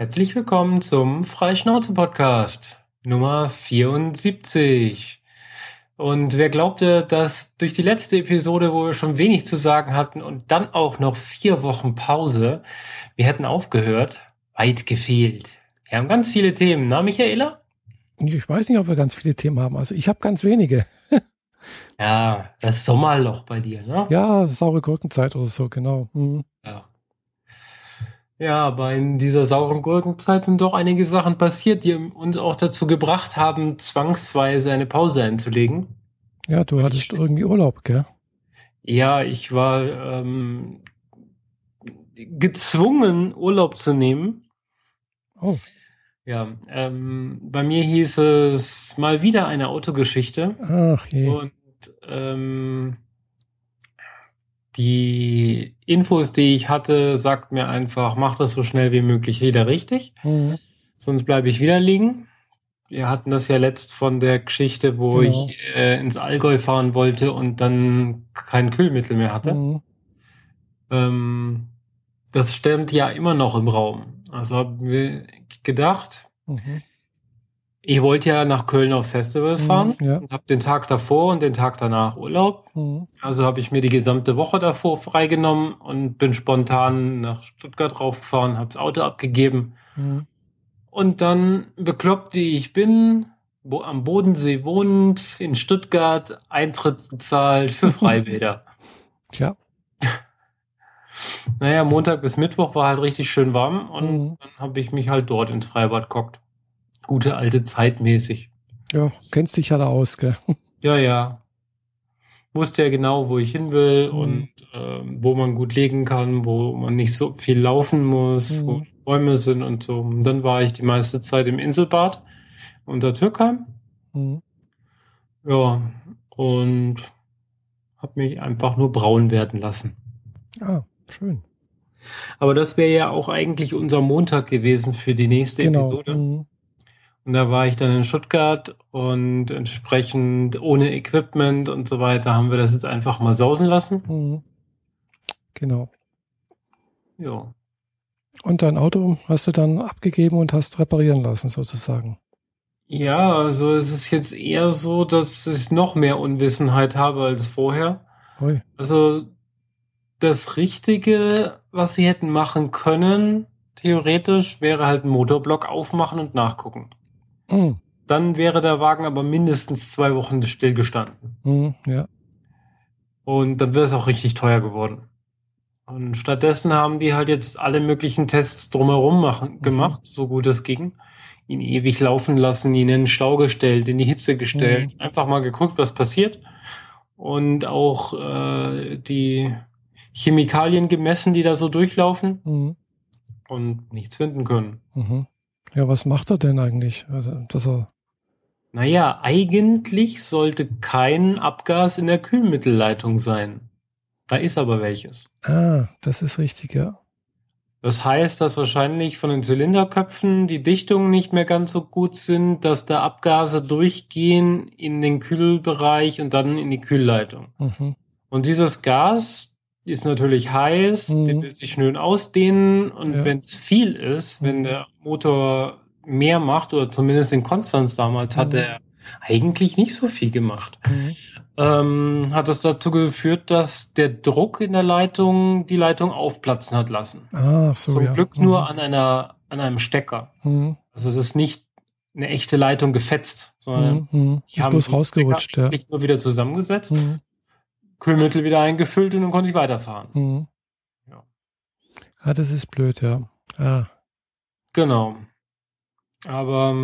Herzlich willkommen zum Freischnauze-Podcast Nummer 74. Und wer glaubte, dass durch die letzte Episode, wo wir schon wenig zu sagen hatten und dann auch noch vier Wochen Pause, wir hätten aufgehört, weit gefehlt. Wir haben ganz viele Themen, na Michaela? Ich weiß nicht, ob wir ganz viele Themen haben. Also ich habe ganz wenige. ja, das Sommerloch bei dir, ne? Ja, saure Gurkenzeit oder so, genau. Mhm. Ja. Ja, aber in dieser sauren Gurkenzeit sind doch einige Sachen passiert, die uns auch dazu gebracht haben, zwangsweise eine Pause einzulegen. Ja, du hattest ich, irgendwie Urlaub, gell? Ja, ich war ähm, gezwungen, Urlaub zu nehmen. Oh. Ja, ähm, bei mir hieß es mal wieder eine Autogeschichte. Ach je. Und ähm, die Infos, die ich hatte, sagt mir einfach, mach das so schnell wie möglich wieder richtig. Mhm. Sonst bleibe ich wieder liegen. Wir hatten das ja letzt von der Geschichte, wo genau. ich äh, ins Allgäu fahren wollte und dann kein Kühlmittel mehr hatte. Mhm. Ähm, das stand ja immer noch im Raum. Also haben wir gedacht, mhm. Ich wollte ja nach Köln aufs Festival mhm, fahren mhm, ja. und habe den Tag davor und den Tag danach Urlaub. Mhm. Also habe ich mir die gesamte Woche davor freigenommen und bin spontan nach Stuttgart raufgefahren, habe das Auto abgegeben. Mhm. Und dann, bekloppt wie ich bin, wo am Bodensee wohnend, in Stuttgart, Eintritt gezahlt für Freibäder. Tja. Naja, Montag bis Mittwoch war halt richtig schön warm und mhm. dann habe ich mich halt dort ins Freibad gockt gute alte Zeit mäßig. Ja, kennst dich ja da aus, gell? Ja, ja. Wusste ja genau, wo ich hin will mhm. und äh, wo man gut legen kann, wo man nicht so viel laufen muss, mhm. wo Bäume sind und so. Und dann war ich die meiste Zeit im Inselbad unter Türkheim. Mhm. Ja, und habe mich einfach nur braun werden lassen. Ah, schön. Aber das wäre ja auch eigentlich unser Montag gewesen für die nächste genau. Episode. Und da war ich dann in Stuttgart und entsprechend ohne Equipment und so weiter haben wir das jetzt einfach mal sausen lassen. Mhm. Genau. Ja. Und dein Auto hast du dann abgegeben und hast reparieren lassen, sozusagen. Ja, also es ist jetzt eher so, dass ich noch mehr Unwissenheit habe als vorher. Ui. Also das Richtige, was sie hätten machen können, theoretisch, wäre halt einen Motorblock aufmachen und nachgucken. Mhm. Dann wäre der Wagen aber mindestens zwei Wochen stillgestanden. Mhm, ja. Und dann wäre es auch richtig teuer geworden. Und stattdessen haben die halt jetzt alle möglichen Tests drumherum machen, mhm. gemacht, so gut es ging. Ihn ewig laufen lassen, ihn in den Stau gestellt, in die Hitze gestellt, mhm. einfach mal geguckt, was passiert. Und auch äh, die Chemikalien gemessen, die da so durchlaufen. Mhm. Und nichts finden können. Ja, was macht er denn eigentlich? Also, dass er naja, eigentlich sollte kein Abgas in der Kühlmittelleitung sein. Da ist aber welches. Ah, das ist richtig, ja. Das heißt, dass wahrscheinlich von den Zylinderköpfen die Dichtungen nicht mehr ganz so gut sind, dass da Abgase durchgehen in den Kühlbereich und dann in die Kühlleitung. Mhm. Und dieses Gas ist natürlich heiß, mhm. den will sich schön ausdehnen und ja. wenn es viel ist, wenn mhm. der Motor mehr macht oder zumindest in Konstanz damals mhm. hat er eigentlich nicht so viel gemacht. Mhm. Ähm, hat das dazu geführt, dass der Druck in der Leitung die Leitung aufplatzen hat lassen. Ah, so, Zum ja. Glück nur mhm. an einer an einem Stecker. Mhm. Also es ist nicht eine echte Leitung gefetzt, sondern mhm. die ist haben bloß rausgerutscht, ja. nur wieder zusammengesetzt. Kühlmittel wieder eingefüllt und dann konnte ich weiterfahren. Mhm. Ja. Ah, das ist blöd, ja. Ah. Genau. Aber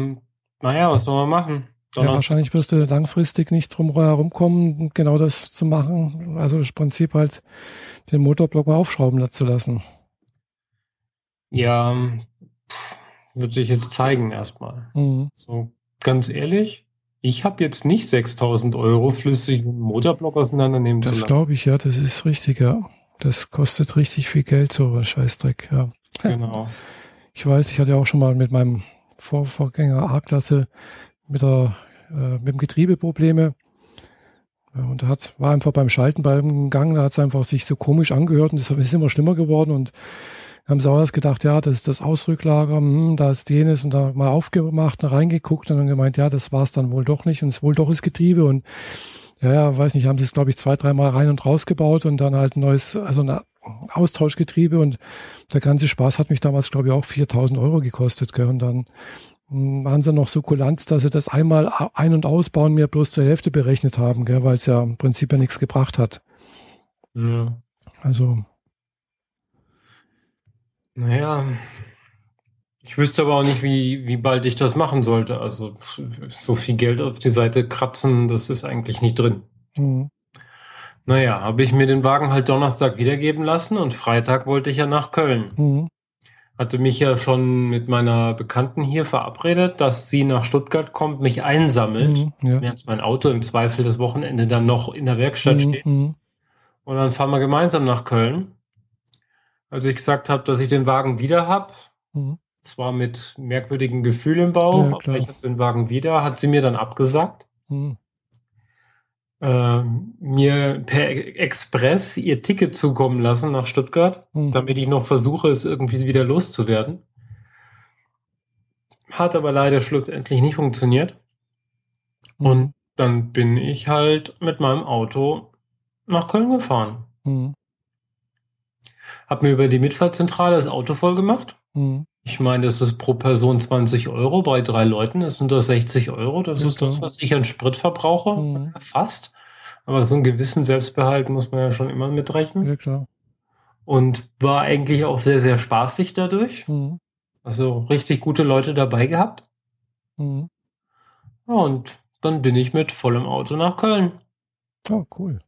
naja, was soll man machen? Ja, wahrscheinlich wirst du langfristig nicht drum herumkommen, genau das zu machen. Also im Prinzip halt den Motorblock mal aufschrauben zu lassen. Ja, wird sich jetzt zeigen erstmal. Mhm. So, ganz ehrlich, ich habe jetzt nicht 6000 Euro flüssig einen Motorblock auseinandernehmen das zu Das glaube ich, ja, das ist richtig, ja. Das kostet richtig viel Geld, so ein Scheißdreck, ja. Genau. Ich weiß, ich hatte ja auch schon mal mit meinem Vor Vorgänger A-Klasse mit, der, äh, mit dem Getriebe Probleme. Ja, und da hat, war einfach beim Schalten beim Gang, da hat es einfach sich so komisch angehört und das ist immer schlimmer geworden und haben sie auch erst gedacht, ja, das ist das Ausrücklager, hm, da ist jenes und da mal aufgemacht und reingeguckt und dann gemeint, ja, das war es dann wohl doch nicht und es wohl doch ist Getriebe und ja, ja, weiß nicht, haben sie es, glaube ich, zwei, dreimal rein und raus gebaut und dann halt ein neues, also ein Austauschgetriebe und der ganze Spaß hat mich damals, glaube ich, auch 4000 Euro gekostet, gell? und dann hm, waren sie noch so kulant, dass sie das einmal ein- und ausbauen mir bloß zur Hälfte berechnet haben, weil es ja im Prinzip ja nichts gebracht hat. Ja. Also. Naja, ich wüsste aber auch nicht, wie, wie bald ich das machen sollte. Also so viel Geld auf die Seite kratzen, das ist eigentlich nicht drin. Mhm. Naja, habe ich mir den Wagen halt Donnerstag wiedergeben lassen und Freitag wollte ich ja nach Köln. Mhm. Hatte mich ja schon mit meiner Bekannten hier verabredet, dass sie nach Stuttgart kommt, mich einsammelt, Mhm. Ja. während mein Auto im Zweifel das Wochenende dann noch in der Werkstatt steht. Mhm. Und dann fahren wir gemeinsam nach Köln. Als ich gesagt habe, dass ich den Wagen wieder habe, Mhm. zwar mit merkwürdigem Gefühl im Bauch, Ja, aber ich habe den Wagen wieder, hat sie mir dann abgesagt, Mhm. ähm, mir per Express ihr Ticket zukommen lassen nach Stuttgart, Mhm. damit ich noch versuche, es irgendwie wieder loszuwerden. Hat aber leider schlussendlich nicht funktioniert. Und dann bin ich halt mit meinem Auto nach Köln gefahren. Mhm. Hab mir über die Mitfahrzentrale das Auto voll gemacht. Mhm. Ich meine, das ist pro Person 20 Euro. Bei drei Leuten das sind das 60 Euro. Das Ja, ist das, was ich an Sprit verbrauche. Mhm. Fast. Aber so einen gewissen Selbstbehalt muss man ja schon immer mitrechnen. Ja, klar. Und war eigentlich auch sehr, sehr spaßig dadurch. Mhm. Also richtig gute Leute dabei gehabt. Mhm. Ja, und dann bin ich mit vollem Auto nach Köln. Oh, cool.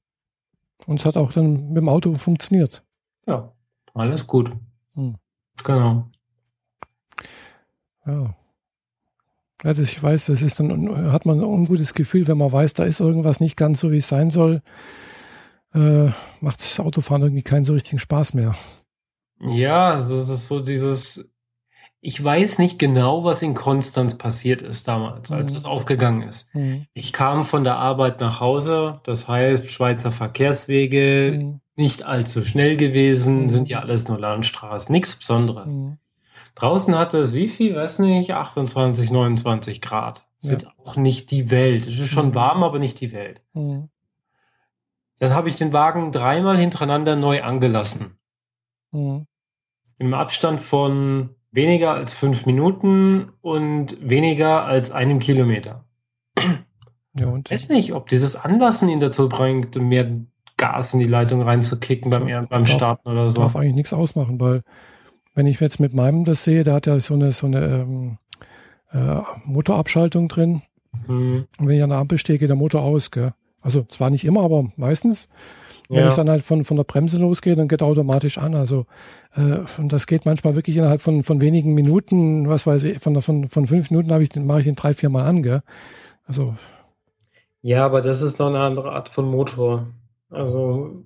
Und es hat auch dann mit dem Auto funktioniert. Ja, alles gut. Mhm. Genau. Ja. Das, ich weiß, das ist dann, hat man ein ungutes Gefühl, wenn man weiß, da ist irgendwas nicht ganz so, wie es sein soll, äh, macht das Autofahren irgendwie keinen so richtigen Spaß mehr. Ja, also es ist so dieses, ich weiß nicht genau, was in Konstanz passiert ist damals, als Mhm. es aufgegangen ist. Mhm. Ich kam von der Arbeit nach Hause, das heißt Schweizer Verkehrswege, Mhm. Nicht allzu schnell gewesen, Mhm. sind ja alles nur Landstraßen, nichts Besonderes. Mhm. Draußen hatte es wie viel, weiß nicht, 28, 29 Grad. Ist Ja. jetzt auch nicht die Welt. Es ist schon Mhm. warm, aber nicht die Welt. Mhm. Dann habe ich den Wagen dreimal hintereinander neu angelassen. Mhm. Im Abstand von weniger als fünf Minuten und weniger als einem Kilometer. Ja, und Ich weiß nicht, ob dieses Anlassen ihn dazu bringt, mehr Gas in die Leitung reinzukicken beim, Ja, beim darf- Starten oder so. darf eigentlich nichts ausmachen, weil wenn ich jetzt mit meinem das sehe, der hat ja so eine, so eine ähm, äh, Motorabschaltung drin. Hm, Und wenn ich an der Ampel stehe, geht der Motor aus. Gell? Also zwar nicht immer, aber meistens. Wenn ja. ich dann halt von, von der Bremse losgehe, dann geht er automatisch an. Also äh, und das geht manchmal wirklich innerhalb von, von wenigen Minuten, was weiß ich, von, von, von fünf Minuten habe ich den, mache ich den drei, vier Mal an, gell? Also, ja, aber das ist noch eine andere Art von Motor. Also,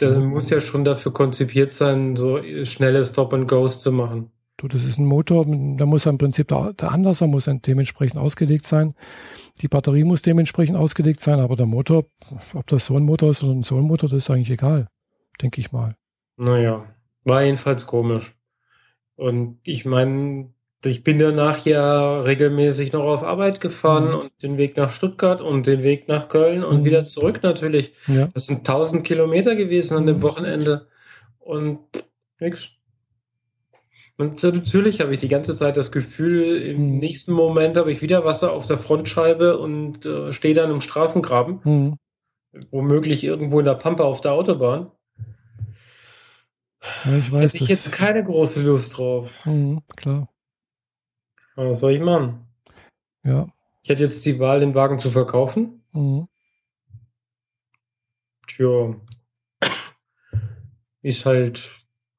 der Mhm. muss ja schon dafür konzipiert sein, so schnelle Stop-and-Goes zu machen. du, das ist ein Motor, da muss im Prinzip der, der Anlasser muss dementsprechend ausgelegt sein. Die Batterie muss dementsprechend ausgelegt sein, aber der Motor, ob das so ein Motor ist oder ein so ein Motor, das ist eigentlich egal, denke ich mal. Naja, war jedenfalls komisch. Und ich meine, ich bin danach ja regelmäßig noch auf Arbeit gefahren Mhm. und den Weg nach Stuttgart und den Weg nach Köln und Mhm. wieder zurück natürlich. Ja, Das sind 1000 Kilometer gewesen an dem Mhm. Wochenende und nix. Und natürlich habe ich die ganze Zeit das Gefühl, im Mhm. nächsten Moment habe ich wieder Wasser auf der Frontscheibe und äh, stehe dann im Straßengraben, mhm. womöglich irgendwo in der Pampa auf der Autobahn. ja ich weiß, Hätte ich jetzt keine große Lust drauf. Mhm, klar, Was soll ich machen? ja. Ich hätte jetzt die Wahl, den Wagen zu verkaufen. Mhm. Tja, ist halt,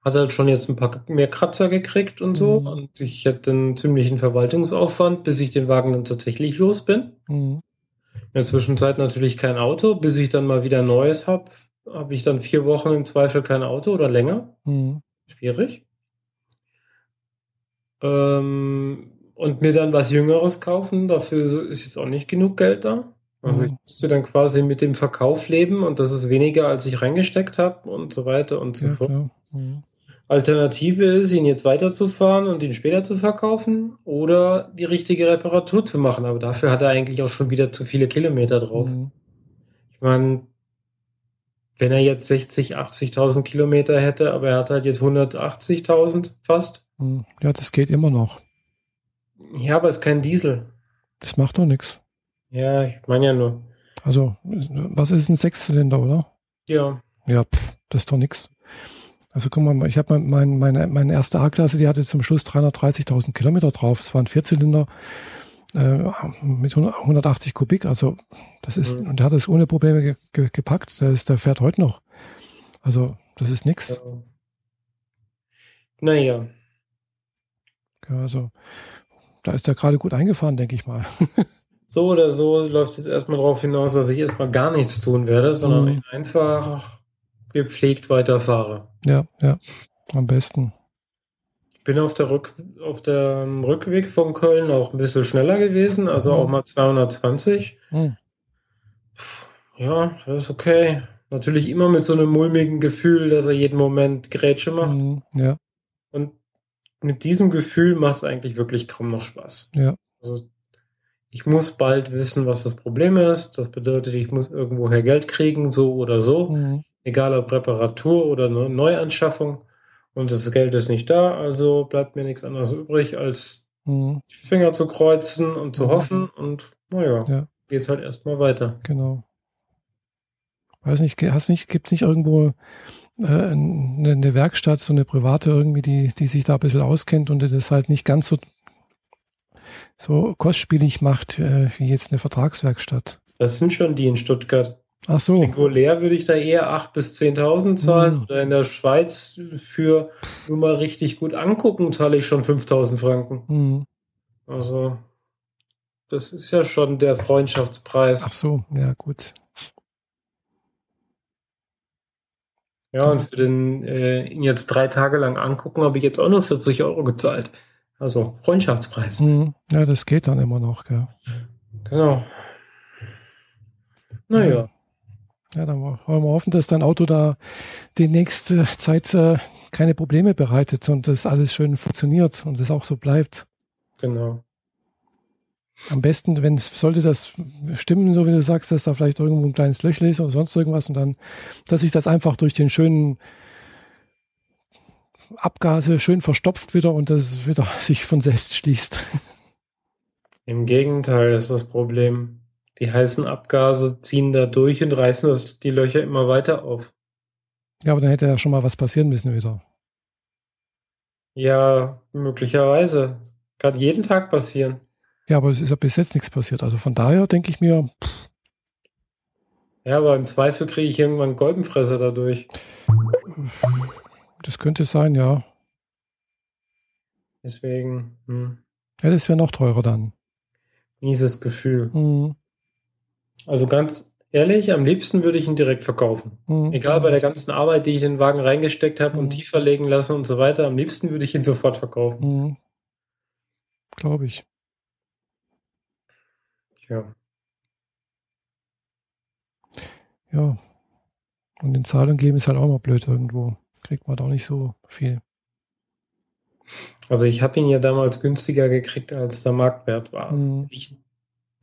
hat halt schon jetzt ein paar mehr Kratzer gekriegt und so. Mhm. Und ich hätte einen ziemlichen Verwaltungsaufwand, bis ich den Wagen dann tatsächlich los bin. Mhm. In der Zwischenzeit natürlich kein Auto. Bis ich dann mal wieder ein neues habe, habe ich dann vier Wochen im Zweifel kein Auto oder länger. Mhm. Schwierig. Ähm, und mir dann was Jüngeres kaufen, dafür ist jetzt auch nicht genug Geld da. Also ich Mhm. musste dann quasi mit dem Verkauf leben und das ist weniger, als ich reingesteckt habe und so weiter und so Ja, fort. Mhm. Alternative ist, ihn jetzt weiterzufahren und ihn später zu verkaufen oder die richtige Reparatur zu machen. Aber dafür hat er eigentlich auch schon wieder zu viele Kilometer drauf. Mhm. Ich meine, wenn er jetzt 60, 80.000 Kilometer hätte, aber er hat halt jetzt 180.000 fast. Mhm. Ja, das geht immer noch. Ja, aber es ist kein Diesel. Das macht doch nichts. Ja, ich meine ja nur. Also, was ist ein Sechszylinder, oder? Ja. Ja, pff, das ist doch nichts. Also guck mal, ich habe mein, meine, meine erste A-Klasse, die hatte zum Schluss 330.000 Kilometer drauf. Es war ein Vierzylinder äh, mit 180 Kubik. Also das ist, mhm. und der hat es ohne Probleme ge ge gepackt. Der, ist, der fährt heute noch. Also das ist nichts. Ja. Naja. Ja, also da ist er gerade gut eingefahren, denke ich mal. so oder so läuft es jetzt erstmal darauf hinaus, dass ich erstmal gar nichts tun werde, sondern mhm. einfach gepflegt weiterfahre. Ja, ja, am besten. Ich bin auf der, Rück, auf der Rückweg von Köln auch ein bisschen schneller gewesen, also mhm. auch mal 220. Mhm. Ja, das ist okay. Natürlich immer mit so einem mulmigen Gefühl, dass er jeden Moment Grätsche macht. Mhm, ja. Mit diesem Gefühl macht es eigentlich wirklich kaum noch Spaß. Ja. Also ich muss bald wissen, was das Problem ist. Das bedeutet, ich muss irgendwoher Geld kriegen, so oder so. Mhm egal ob Reparatur oder eine Neuanschaffung. Und das Geld ist nicht da, also bleibt mir nichts anderes übrig, als mhm. die Finger zu kreuzen und zu mhm. hoffen. Und naja, ja. es halt erstmal weiter. Genau. Weiß nicht, hast nicht, gibt es nicht irgendwo eine, eine, Werkstatt, so eine private irgendwie, die, die sich da ein bisschen auskennt und das halt nicht ganz so, so kostspielig macht äh, wie jetzt eine Vertragswerkstatt? Das sind schon die in Stuttgart. Ach so. Regulär würde ich da eher 8.000 bis 10.000 zahlen. Mhm. Oder in der Schweiz für nur mal richtig gut angucken, zahle ich schon 5.000 Franken. Mhm. Also, das ist ja schon der Freundschaftspreis. Ach so, ja, gut. Ja, und für den äh, ihn jetzt drei Tage lang angucken, habe ich jetzt auch nur 40 Euro gezahlt. Also Freundschaftspreis. Mhm. Ja, das geht dann immer noch, gell? Genau. Naja. Ja. Ja, dann wollen wir hoffen, dass dein Auto da die nächste Zeit äh, keine Probleme bereitet und das alles schön funktioniert und es auch so bleibt. Genau. Am besten, wenn sollte das stimmen, so wie du sagst, dass da vielleicht irgendwo ein kleines Löchle ist oder sonst irgendwas und dann, dass sich das einfach durch den schönen Abgase schön verstopft wieder und das wieder sich von selbst schließt. Im Gegenteil ist das Problem. Die heißen Abgase ziehen da durch und reißen das, die Löcher immer weiter auf. Ja, aber dann hätte ja schon mal was passieren müssen wieder. Ja, möglicherweise. Kann jeden Tag passieren. Ja, aber es ist ja bis jetzt nichts passiert. Also von daher denke ich mir. Pff. Ja, aber im Zweifel kriege ich irgendwann einen Goldenfresser dadurch. Das könnte sein, ja. Deswegen. Hm. Ja, das wäre noch teurer dann. Mieses Gefühl. Mhm. Also ganz ehrlich, am liebsten würde ich ihn direkt verkaufen. Mhm. Egal bei der ganzen Arbeit, die ich in den Wagen reingesteckt habe und tiefer legen lassen und so weiter, am liebsten würde ich ihn sofort verkaufen. Mhm. Glaube ich. Ja. Ja. Und in Zahlung geben ist halt auch mal blöd irgendwo. Kriegt man doch nicht so viel. Also ich habe ihn ja damals günstiger gekriegt, als der Marktwert war. Mhm. Ich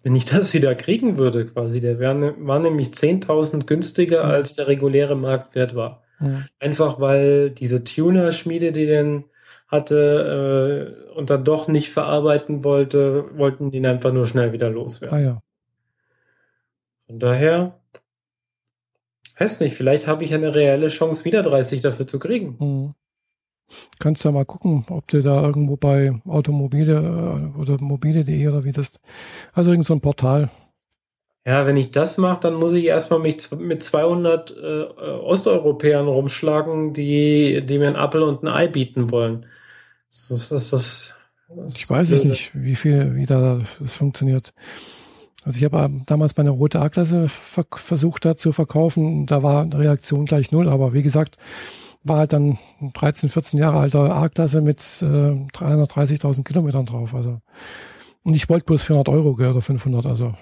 wenn ich das wieder kriegen würde, quasi, der wär, ne, war nämlich 10.000 günstiger, mhm. als der reguläre Marktwert war. Mhm. Einfach weil diese Tuner-Schmiede, die den hatte äh, und dann doch nicht verarbeiten wollte, wollten den einfach nur schnell wieder loswerden. Ah ja. Von daher, weiß nicht, vielleicht habe ich eine reelle Chance, wieder 30 dafür zu kriegen. Mhm. Kannst ja mal gucken, ob du da irgendwo bei Automobile äh, oder mobile.de oder wie das, also irgend so ein Portal. Ja, wenn ich das mache, dann muss ich erstmal mich mit 200 äh, Osteuropäern rumschlagen, die, die mir ein Apfel und ein Ei bieten wollen. Das, das, das, ich weiß es nicht, wie viel, wie da das funktioniert. Also ich habe damals meine rote A-Klasse versucht da zu verkaufen. Da war Reaktion gleich null, aber wie gesagt, war halt dann 13, 14 Jahre alter A-Klasse mit äh, 330.000 Kilometern drauf. Also und ich wollte bloß 400 Euro oder 500. Also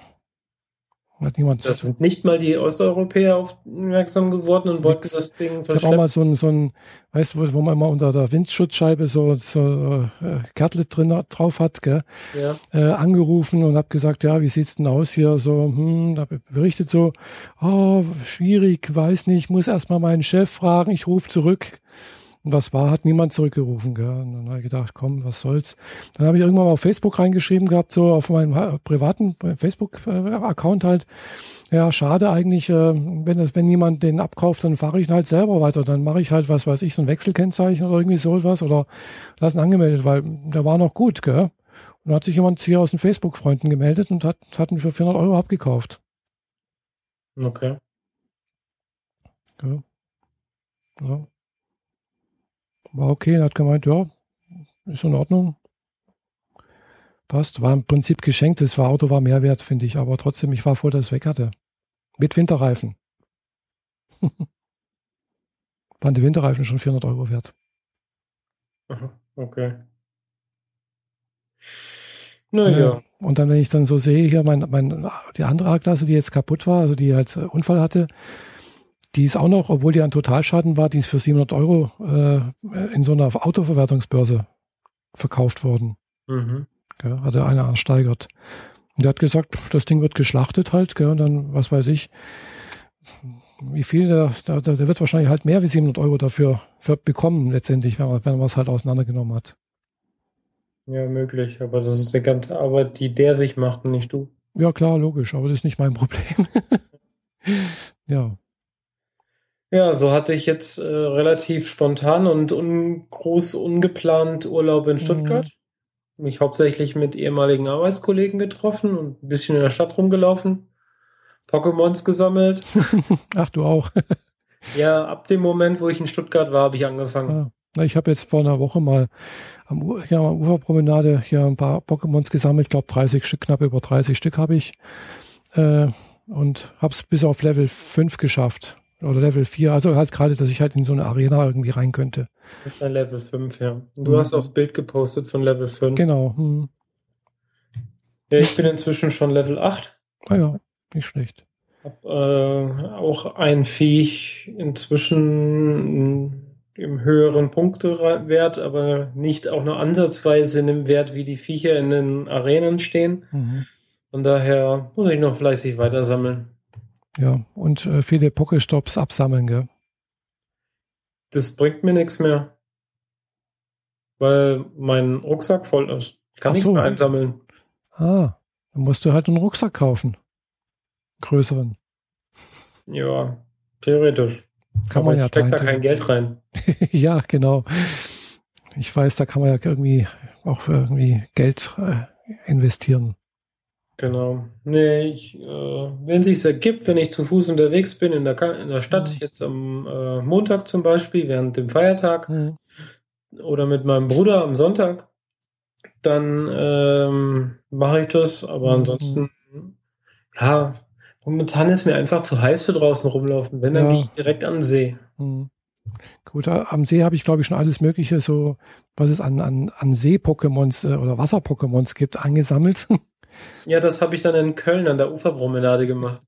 Hat niemand das sind nicht mal die Osteuropäer aufmerksam geworden und wollten das Ding verschleppen. Ich habe auch mal so ein, so ein weißt du, wo man immer unter der Windschutzscheibe so, so äh, Kärtle drin drauf hat, gell? Ja. Äh, angerufen und habe gesagt, ja, wie sieht's denn aus hier? So, hm, da berichtet so, oh, schwierig, weiß nicht, muss erstmal meinen Chef fragen, ich rufe zurück. Und was war, hat niemand zurückgerufen. Gell? Und dann habe ich gedacht, komm, was soll's. Dann habe ich irgendwann mal auf Facebook reingeschrieben gehabt, so auf meinem privaten Facebook-Account halt. Ja, schade eigentlich, äh, wenn das, wenn jemand den abkauft, dann fahre ich ihn halt selber weiter. Dann mache ich halt, was weiß ich, so ein Wechselkennzeichen oder irgendwie sowas oder lassen angemeldet, weil der war noch gut, gell? Und dann hat sich jemand hier aus den Facebook-Freunden gemeldet und hat, hat ihn für 400 Euro abgekauft. Okay. Ja. ja war okay. Er hat gemeint, ja, ist in Ordnung. Passt. War im Prinzip geschenkt. Das war, Auto war mehr wert, finde ich. Aber trotzdem, ich war froh, dass es weg hatte. Mit Winterreifen. Waren die Winterreifen schon 400 Euro wert. okay. Naja. Äh, und dann, wenn ich dann so sehe, hier mein, mein, die andere A-Klasse, die jetzt kaputt war, also die halt Unfall hatte, die ist auch noch, obwohl die ein Totalschaden war, die ist für 700 Euro äh, in so einer Autoverwertungsbörse verkauft worden. Mhm. Gell, hatte einer ersteigert. Und der hat gesagt, das Ding wird geschlachtet halt, gell, und dann, was weiß ich, wie viel, der, der, der wird wahrscheinlich halt mehr wie 700 Euro dafür für bekommen, letztendlich, wenn man, wenn man es halt auseinandergenommen hat. Ja, möglich, aber das ist eine ganze Arbeit, die der sich macht und nicht du. Ja, klar, logisch, aber das ist nicht mein Problem. ja. Ja, so hatte ich jetzt äh, relativ spontan und un groß ungeplant Urlaub in Stuttgart. Mhm. Mich hauptsächlich mit ehemaligen Arbeitskollegen getroffen und ein bisschen in der Stadt rumgelaufen. Pokémons gesammelt. Ach, du auch. ja, ab dem Moment, wo ich in Stuttgart war, habe ich angefangen. Ja. Ich habe jetzt vor einer Woche mal am, ja, Uferpromenade hier ein paar Pokémons gesammelt. Ich glaube 30 Stück, knapp über 30 Stück habe ich. Äh, und habe es bis auf Level 5 geschafft. Oder Level 4. Also halt gerade, dass ich halt in so eine Arena irgendwie rein könnte. Das ist ein Level 5, ja. Du mhm. hast auch das Bild gepostet von Level 5. Genau. Mhm. Ja, ich bin inzwischen schon Level 8. Ah ja, nicht schlecht. Hab äh, auch ein Viech inzwischen im höheren Punktewert, aber nicht auch nur ansatzweise in dem Wert, wie die Viecher in den Arenen stehen. Mhm. Von daher muss ich noch fleißig weiter sammeln. Ja, und äh, viele Pokestops absammeln, gell? Das bringt mir nichts mehr. Weil mein Rucksack voll ist. Ich kann Ach nichts so. mehr einsammeln. Ah, dann musst du halt einen Rucksack kaufen. Größeren. Ja, theoretisch. Kann man ja steckt da kein Geld rein. ja, genau. Ich weiß, da kann man ja irgendwie auch irgendwie Geld äh, investieren. Genau. Nee, ich, äh, wenn sich ergibt, wenn ich zu Fuß unterwegs bin in der, in der Stadt, mhm. jetzt am äh, Montag zum Beispiel, während dem Feiertag, mhm. oder mit meinem Bruder am Sonntag, dann ähm, mache ich das. Aber mhm. ansonsten, ja, momentan ist mir einfach zu heiß für draußen rumlaufen. Wenn, dann ja. gehe ich direkt an den See. Mhm. Gut, am See habe ich, glaube ich, schon alles Mögliche, so was es an, an, an See-Pokémons äh, oder Wasser-Pokémons gibt, angesammelt. Ja, das habe ich dann in Köln an der Uferpromenade gemacht.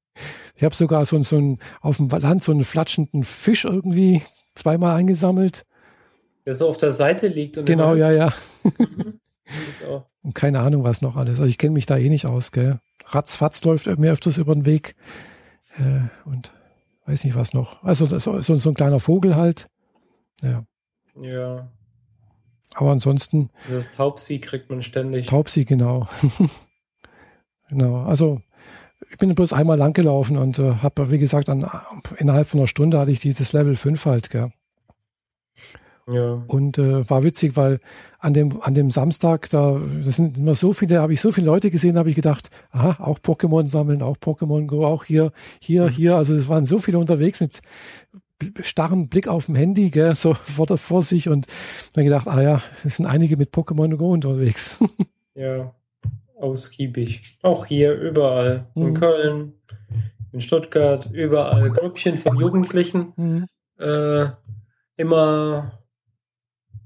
Ich habe sogar so, so einen, auf dem Land so einen flatschenden Fisch irgendwie zweimal eingesammelt. Der so auf der Seite liegt. Und genau, ja, ja. Und keine Ahnung, was noch alles. Also ich kenne mich da eh nicht aus, gell. Ratzfatz läuft mir öfters über den Weg. Äh, und weiß nicht, was noch. Also das, so, so ein kleiner Vogel halt. Ja. Ja. Aber ansonsten. Dieses Taubsi kriegt man ständig. Taubsi, genau. Genau, also ich bin bloß einmal lang gelaufen und äh, habe, wie gesagt, an, innerhalb von einer Stunde hatte ich dieses Level 5 halt, gell. Ja. Und äh, war witzig, weil an dem, an dem Samstag, da das sind immer so viele, habe ich so viele Leute gesehen, habe ich gedacht, aha, auch Pokémon sammeln, auch Pokémon Go, auch hier, hier, mhm. hier. Also es waren so viele unterwegs mit starrem Blick auf dem Handy, gell, so vor, der, vor sich und dann gedacht, ah ja, es sind einige mit Pokémon Go unterwegs. Ja ausgiebig. Auch hier, überall. Mhm. In Köln, in Stuttgart, überall Grüppchen von Jugendlichen. Mhm. Äh, immer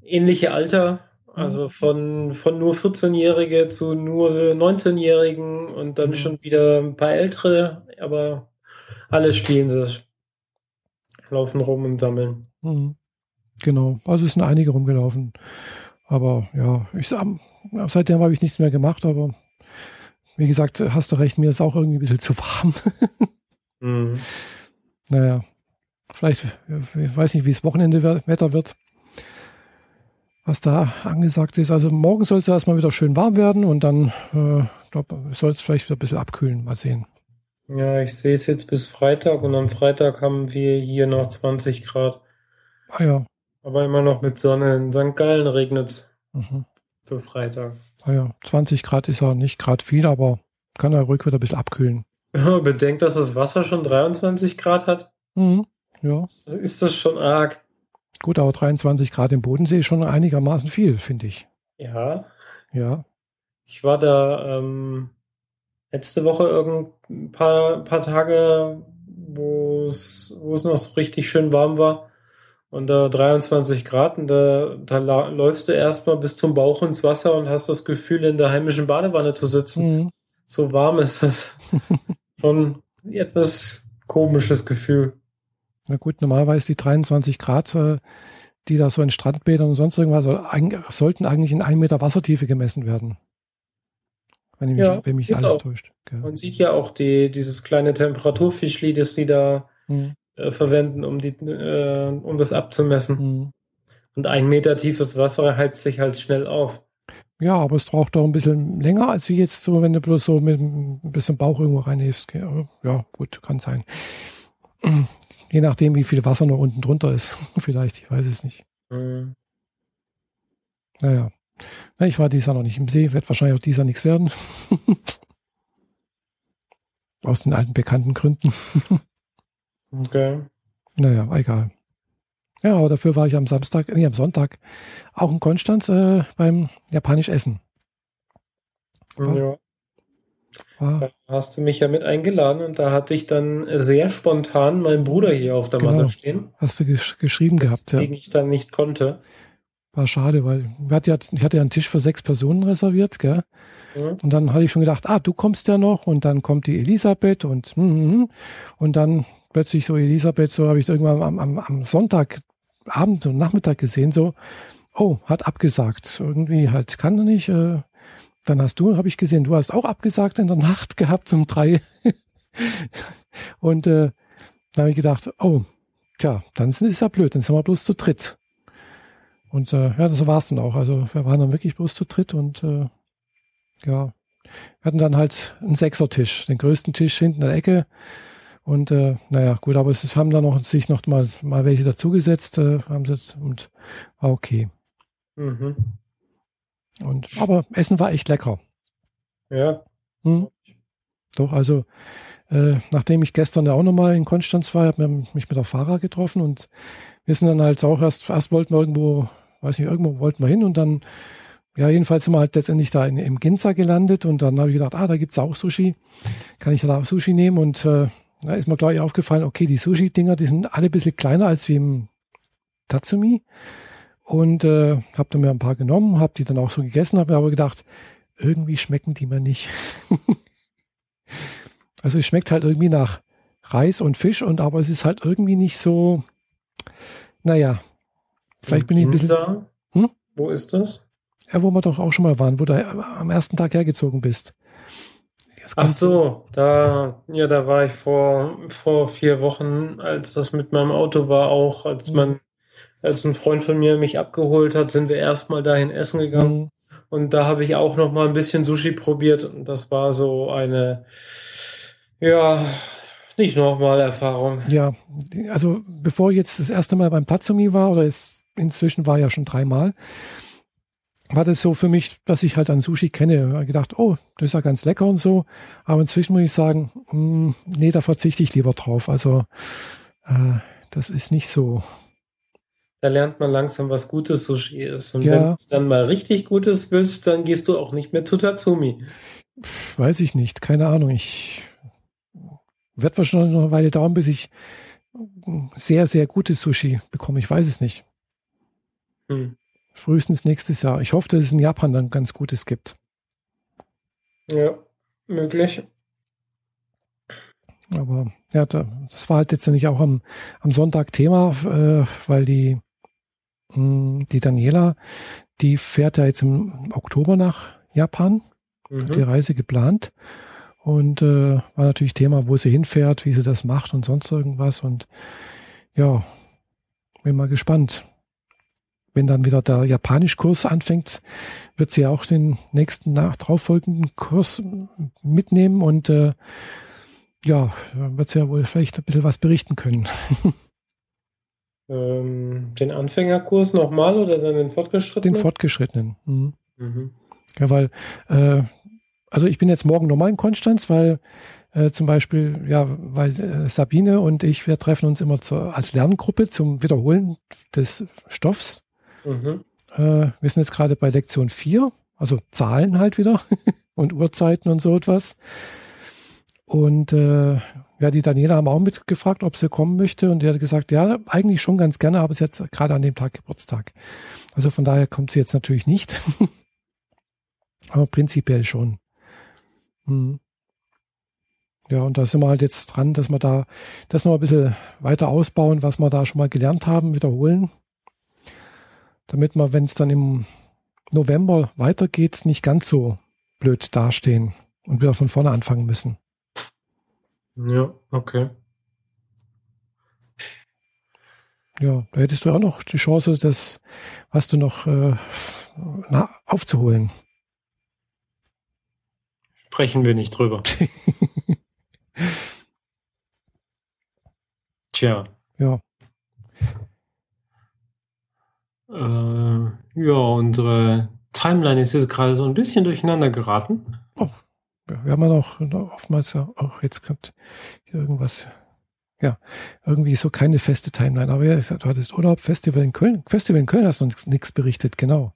ähnliche Alter. Also von, von nur 14-Jährige zu nur 19-Jährigen und dann mhm. schon wieder ein paar Ältere, aber alle spielen sie. Laufen rum und sammeln. Mhm. Genau, also es sind einige rumgelaufen. Aber ja, ich, seitdem habe ich nichts mehr gemacht, aber wie gesagt, hast du recht, mir ist auch irgendwie ein bisschen zu warm. mhm. Naja, vielleicht, ich weiß nicht, wie es Wochenende Wetter wird, was da angesagt ist. Also morgen soll es erstmal wieder schön warm werden und dann, äh, glaube soll es vielleicht wieder ein bisschen abkühlen. Mal sehen. Ja, ich sehe es jetzt bis Freitag und am Freitag haben wir hier noch 20 Grad. Ah ja. Aber immer noch mit Sonne. In St. Gallen regnet es mhm. für Freitag. Ah ja, 20 Grad ist ja nicht gerade viel, aber kann ja ruhig wieder ein bisschen abkühlen. Ja, bedenkt, dass das Wasser schon 23 Grad hat. Mhm. Ja. Ist das schon arg. Gut, aber 23 Grad im Bodensee ist schon einigermaßen viel, finde ich. Ja. Ja. Ich war da ähm, letzte Woche irgendein paar, paar Tage, wo es noch so richtig schön warm war. Und da 23 Grad und da, da läufst du erstmal bis zum Bauch ins Wasser und hast das Gefühl, in der heimischen Badewanne zu sitzen. Mhm. So warm ist das. Schon etwas komisches Gefühl. Na gut, normalerweise die 23 Grad, äh, die da so in Strandbädern und sonst irgendwas, sollten eigentlich in 1 Meter Wassertiefe gemessen werden. Wenn, mich, ja, wenn mich alles auch. täuscht. Gell. Man sieht ja auch die, dieses kleine Temperaturfischli, das sie da hm. Äh, verwenden, um, die, äh, um das abzumessen. Hm. Und ein Meter tiefes Wasser heizt sich halt schnell auf. Ja, aber es braucht doch ein bisschen länger, als wie jetzt so, wenn du bloß so mit ein bisschen Bauch irgendwo reinhebst. Ja, gut, kann sein. Je nachdem, wie viel Wasser noch unten drunter ist. Vielleicht, ich weiß es nicht. Mhm. Naja. Na, ich war dieses Jahr noch nicht im See, wird wahrscheinlich auch dieser nichts werden. Aus den alten bekannten Gründen. okay. Naja, egal. Ja, aber dafür war ich am Samstag, nee, am Sonntag auch in Konstanz äh, beim Japanisch Essen. War, ja. War, da hast du mich ja mit eingeladen und da hatte ich dann sehr spontan meinen Bruder hier auf der genau, Matte stehen. Hast du gesch geschrieben gehabt, ja. ich dann nicht konnte. War schade, weil ich hatte ja einen Tisch für sechs Personen reserviert, gell? Ja. Und dann hatte ich schon gedacht, ah, du kommst ja noch und dann kommt die Elisabeth und mm, und dann plötzlich so Elisabeth, so habe ich irgendwann am, am, am Sonntagabend und Nachmittag gesehen, so, oh, hat abgesagt. Irgendwie halt kann er nicht. Äh, dann hast du, habe ich gesehen, du hast auch abgesagt in der Nacht gehabt um drei. und äh, da habe ich gedacht, oh, tja, dann ist es ja blöd, dann sind wir bloß zu dritt. Und äh, ja, das war es dann auch. Also wir waren dann wirklich bloß zu dritt und äh, ja, wir hatten dann halt einen Sechsertisch, den größten Tisch hinten in der Ecke. Und äh, naja, gut, aber es haben dann noch sich noch mal, mal welche dazugesetzt, äh, haben sie jetzt, und war okay. Mhm. Und, aber Essen war echt lecker. Ja. Hm? Doch, also äh, nachdem ich gestern ja auch nochmal in Konstanz war, habe ich mich mit der Fahrer getroffen und wir sind dann halt auch erst, erst wollten wir irgendwo, weiß nicht, irgendwo wollten wir hin und dann, ja, jedenfalls sind wir halt letztendlich da in, im Ginza gelandet und dann habe ich gedacht, ah, da gibt es auch Sushi. Kann ich da auch Sushi nehmen? Und äh, da ist mir gleich aufgefallen, okay, die Sushi-Dinger, die sind alle ein bisschen kleiner als wie im Tatsumi. Und äh, habe dann mir ein paar genommen, habe die dann auch so gegessen, habe mir aber gedacht, irgendwie schmecken die mir nicht. also es schmeckt halt irgendwie nach Reis und Fisch und aber es ist halt irgendwie nicht so, naja, vielleicht bin ich ein bisschen. Hm? Wo ist das? Ja, wo wir doch auch schon mal waren, wo du am ersten Tag hergezogen bist. Ach so, da, ja, da war ich vor, vor vier Wochen, als das mit meinem Auto war, auch, als mhm. man, als ein Freund von mir mich abgeholt hat, sind wir erstmal dahin essen gegangen. Mhm. Und da habe ich auch noch mal ein bisschen Sushi probiert. Und das war so eine, ja, nicht nochmal Erfahrung. Ja, also bevor ich jetzt das erste Mal beim Tatsumi war, oder es inzwischen war ja schon dreimal, war das so für mich, dass ich halt an Sushi kenne. Ich habe gedacht, oh, das ist ja ganz lecker und so. Aber inzwischen muss ich sagen, mh, hm, nee, da verzichte ich lieber drauf. Also äh, das ist nicht so. Da lernt man langsam, was gutes Sushi ist. Und ja. wenn du dann mal richtig Gutes willst, dann gehst du auch nicht mehr zu Tatsumi. Weiß ich nicht, keine Ahnung. Ich wird wahrscheinlich noch eine Weile dauern, bis ich sehr, sehr gutes Sushi bekomme. Ich weiß es nicht. Hm. Frühestens nächstes Jahr. Ich hoffe, dass es in Japan dann ganz Gutes gibt. Ja, möglich. Aber ja, das war halt jetzt nicht auch am, am Sonntag Thema, äh, weil die, mh, hm, die Daniela, die fährt ja jetzt im Oktober nach Japan, mhm. hat die Reise geplant und äh, war natürlich Thema, wo sie hinfährt, wie sie das macht und sonst irgendwas und ja, bin mal gespannt. Wenn dann wieder der Japanischkurs anfängt, wird sie auch den nächsten nach folgenden Kurs mitnehmen und äh, ja, wird sie ja wohl vielleicht ein bisschen was berichten können. ähm, den Anfängerkurs nochmal oder dann den fortgeschrittenen? Den fortgeschrittenen. Mhm. Mhm. Ja, weil, äh, also ich bin jetzt morgen nochmal in Konstanz, weil äh, zum Beispiel, ja, weil äh, Sabine und ich, wir treffen uns immer zu, als Lerngruppe zum Wiederholen des Stoffs. Mhm. Äh, wir sind jetzt gerade bei Lektion 4, also Zahlen halt wieder und Uhrzeiten und so etwas. Und äh, ja, die Daniela haben auch mitgefragt, ob sie kommen möchte. Und die hat gesagt, ja, eigentlich schon ganz gerne, aber es ist jetzt gerade an dem Tag Geburtstag. Also von daher kommt sie jetzt natürlich nicht. aber prinzipiell schon. Hm. Ja, und da sind wir halt jetzt dran, dass wir da das noch ein bisschen weiter ausbauen, was wir da schon mal gelernt haben, wiederholen. Damit wir, wenn es dann im November weitergeht, nicht ganz so blöd dastehen und wieder von vorne anfangen müssen. Ja, okay. Ja, da hättest du auch noch die Chance, das, was du noch äh, na, aufzuholen. Sprechen wir nicht drüber. Tja. Ja. Äh, ja, unsere Timeline ist jetzt gerade so ein bisschen durcheinander geraten. Oh, wir haben ja noch, oftmals ja auch jetzt kommt hier irgendwas. Ja, irgendwie so keine feste Timeline. Aber ja, du hattest Urlaub, Festival in Köln. Festival in Köln hast du nichts berichtet, genau.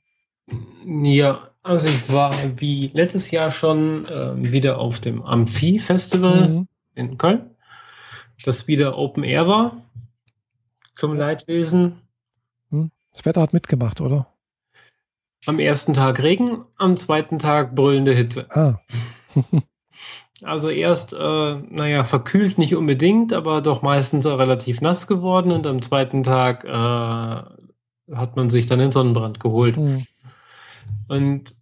Ja, also ich war wie letztes Jahr schon äh, wieder auf dem Amphi-Festival mhm. in Köln, das wieder Open Air war zum Leidwesen. Hm. Das Wetter hat mitgemacht, oder? Am ersten Tag Regen, am zweiten Tag brüllende Hitze. Ah. Also erst, äh, naja, verkühlt nicht unbedingt, aber doch meistens relativ nass geworden und am zweiten Tag äh, hat man sich dann den Sonnenbrand geholt. Mhm. Und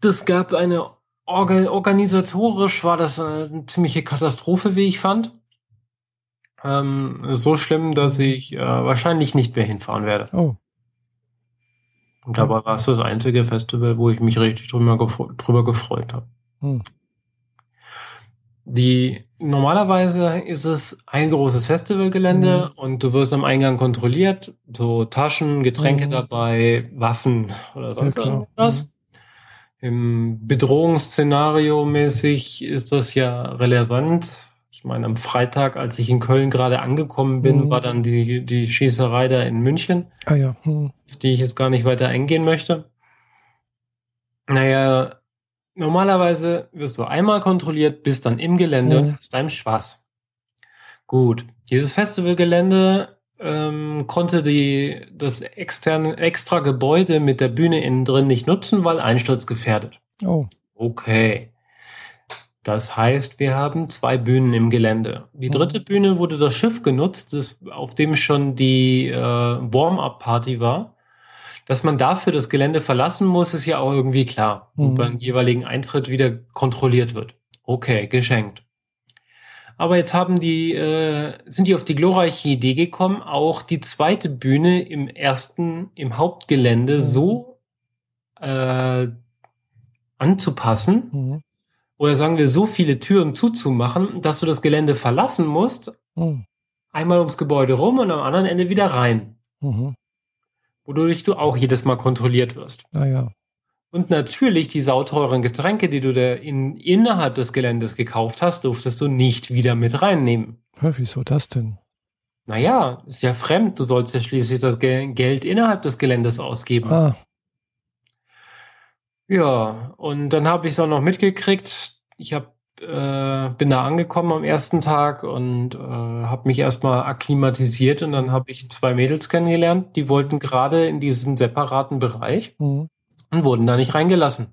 das gab eine Organ organisatorisch war das eine ziemliche Katastrophe, wie ich fand. Ähm, so schlimm, dass ich äh, wahrscheinlich nicht mehr hinfahren werde. Oh. Und dabei war es das einzige Festival, wo ich mich richtig drüber, gefre drüber gefreut habe. Hm. Die normalerweise ist es ein großes Festivalgelände mhm. und du wirst am Eingang kontrolliert, so Taschen, Getränke mhm. dabei, Waffen oder sonst ja, irgendwas. Mhm. Im Bedrohungsszenario mäßig ist das ja relevant. Ich meine, am Freitag, als ich in Köln gerade angekommen bin, mhm. war dann die, die Schießerei da in München, ah, ja. mhm. die ich jetzt gar nicht weiter eingehen möchte. Naja, normalerweise wirst du einmal kontrolliert, bist dann im Gelände mhm. und hast deinen Spaß. Gut, dieses Festivalgelände ähm, konnte die, das externe, extra Gebäude mit der Bühne innen drin nicht nutzen, weil einsturzgefährdet. Oh. Okay. Das heißt, wir haben zwei Bühnen im Gelände. Die dritte mhm. Bühne wurde das Schiff genutzt, das, auf dem schon die äh, Warm-up-Party war. Dass man dafür das Gelände verlassen muss, ist ja auch irgendwie klar. Mhm. Und beim jeweiligen Eintritt wieder kontrolliert wird. Okay, geschenkt. Aber jetzt haben die, äh, sind die auf die glorreiche Idee gekommen, auch die zweite Bühne im ersten, im Hauptgelände mhm. so äh, anzupassen, mhm oder sagen wir so viele Türen zuzumachen, dass du das Gelände verlassen musst, mhm. einmal ums Gebäude rum und am anderen Ende wieder rein. Mhm. Wodurch du auch jedes Mal kontrolliert wirst. Ah, ja. Und natürlich die sauteuren Getränke, die du da in, innerhalb des Geländes gekauft hast, durftest du nicht wieder mit reinnehmen. Ja, wieso das denn? Naja, ist ja fremd. Du sollst ja schließlich das Geld innerhalb des Geländes ausgeben. Ah, ja, und dann habe ich es auch noch mitgekriegt. Ich habe äh, bin da angekommen am ersten Tag und äh, habe mich erstmal akklimatisiert und dann habe ich zwei Mädels kennengelernt, die wollten gerade in diesen separaten Bereich mhm. und wurden da nicht reingelassen.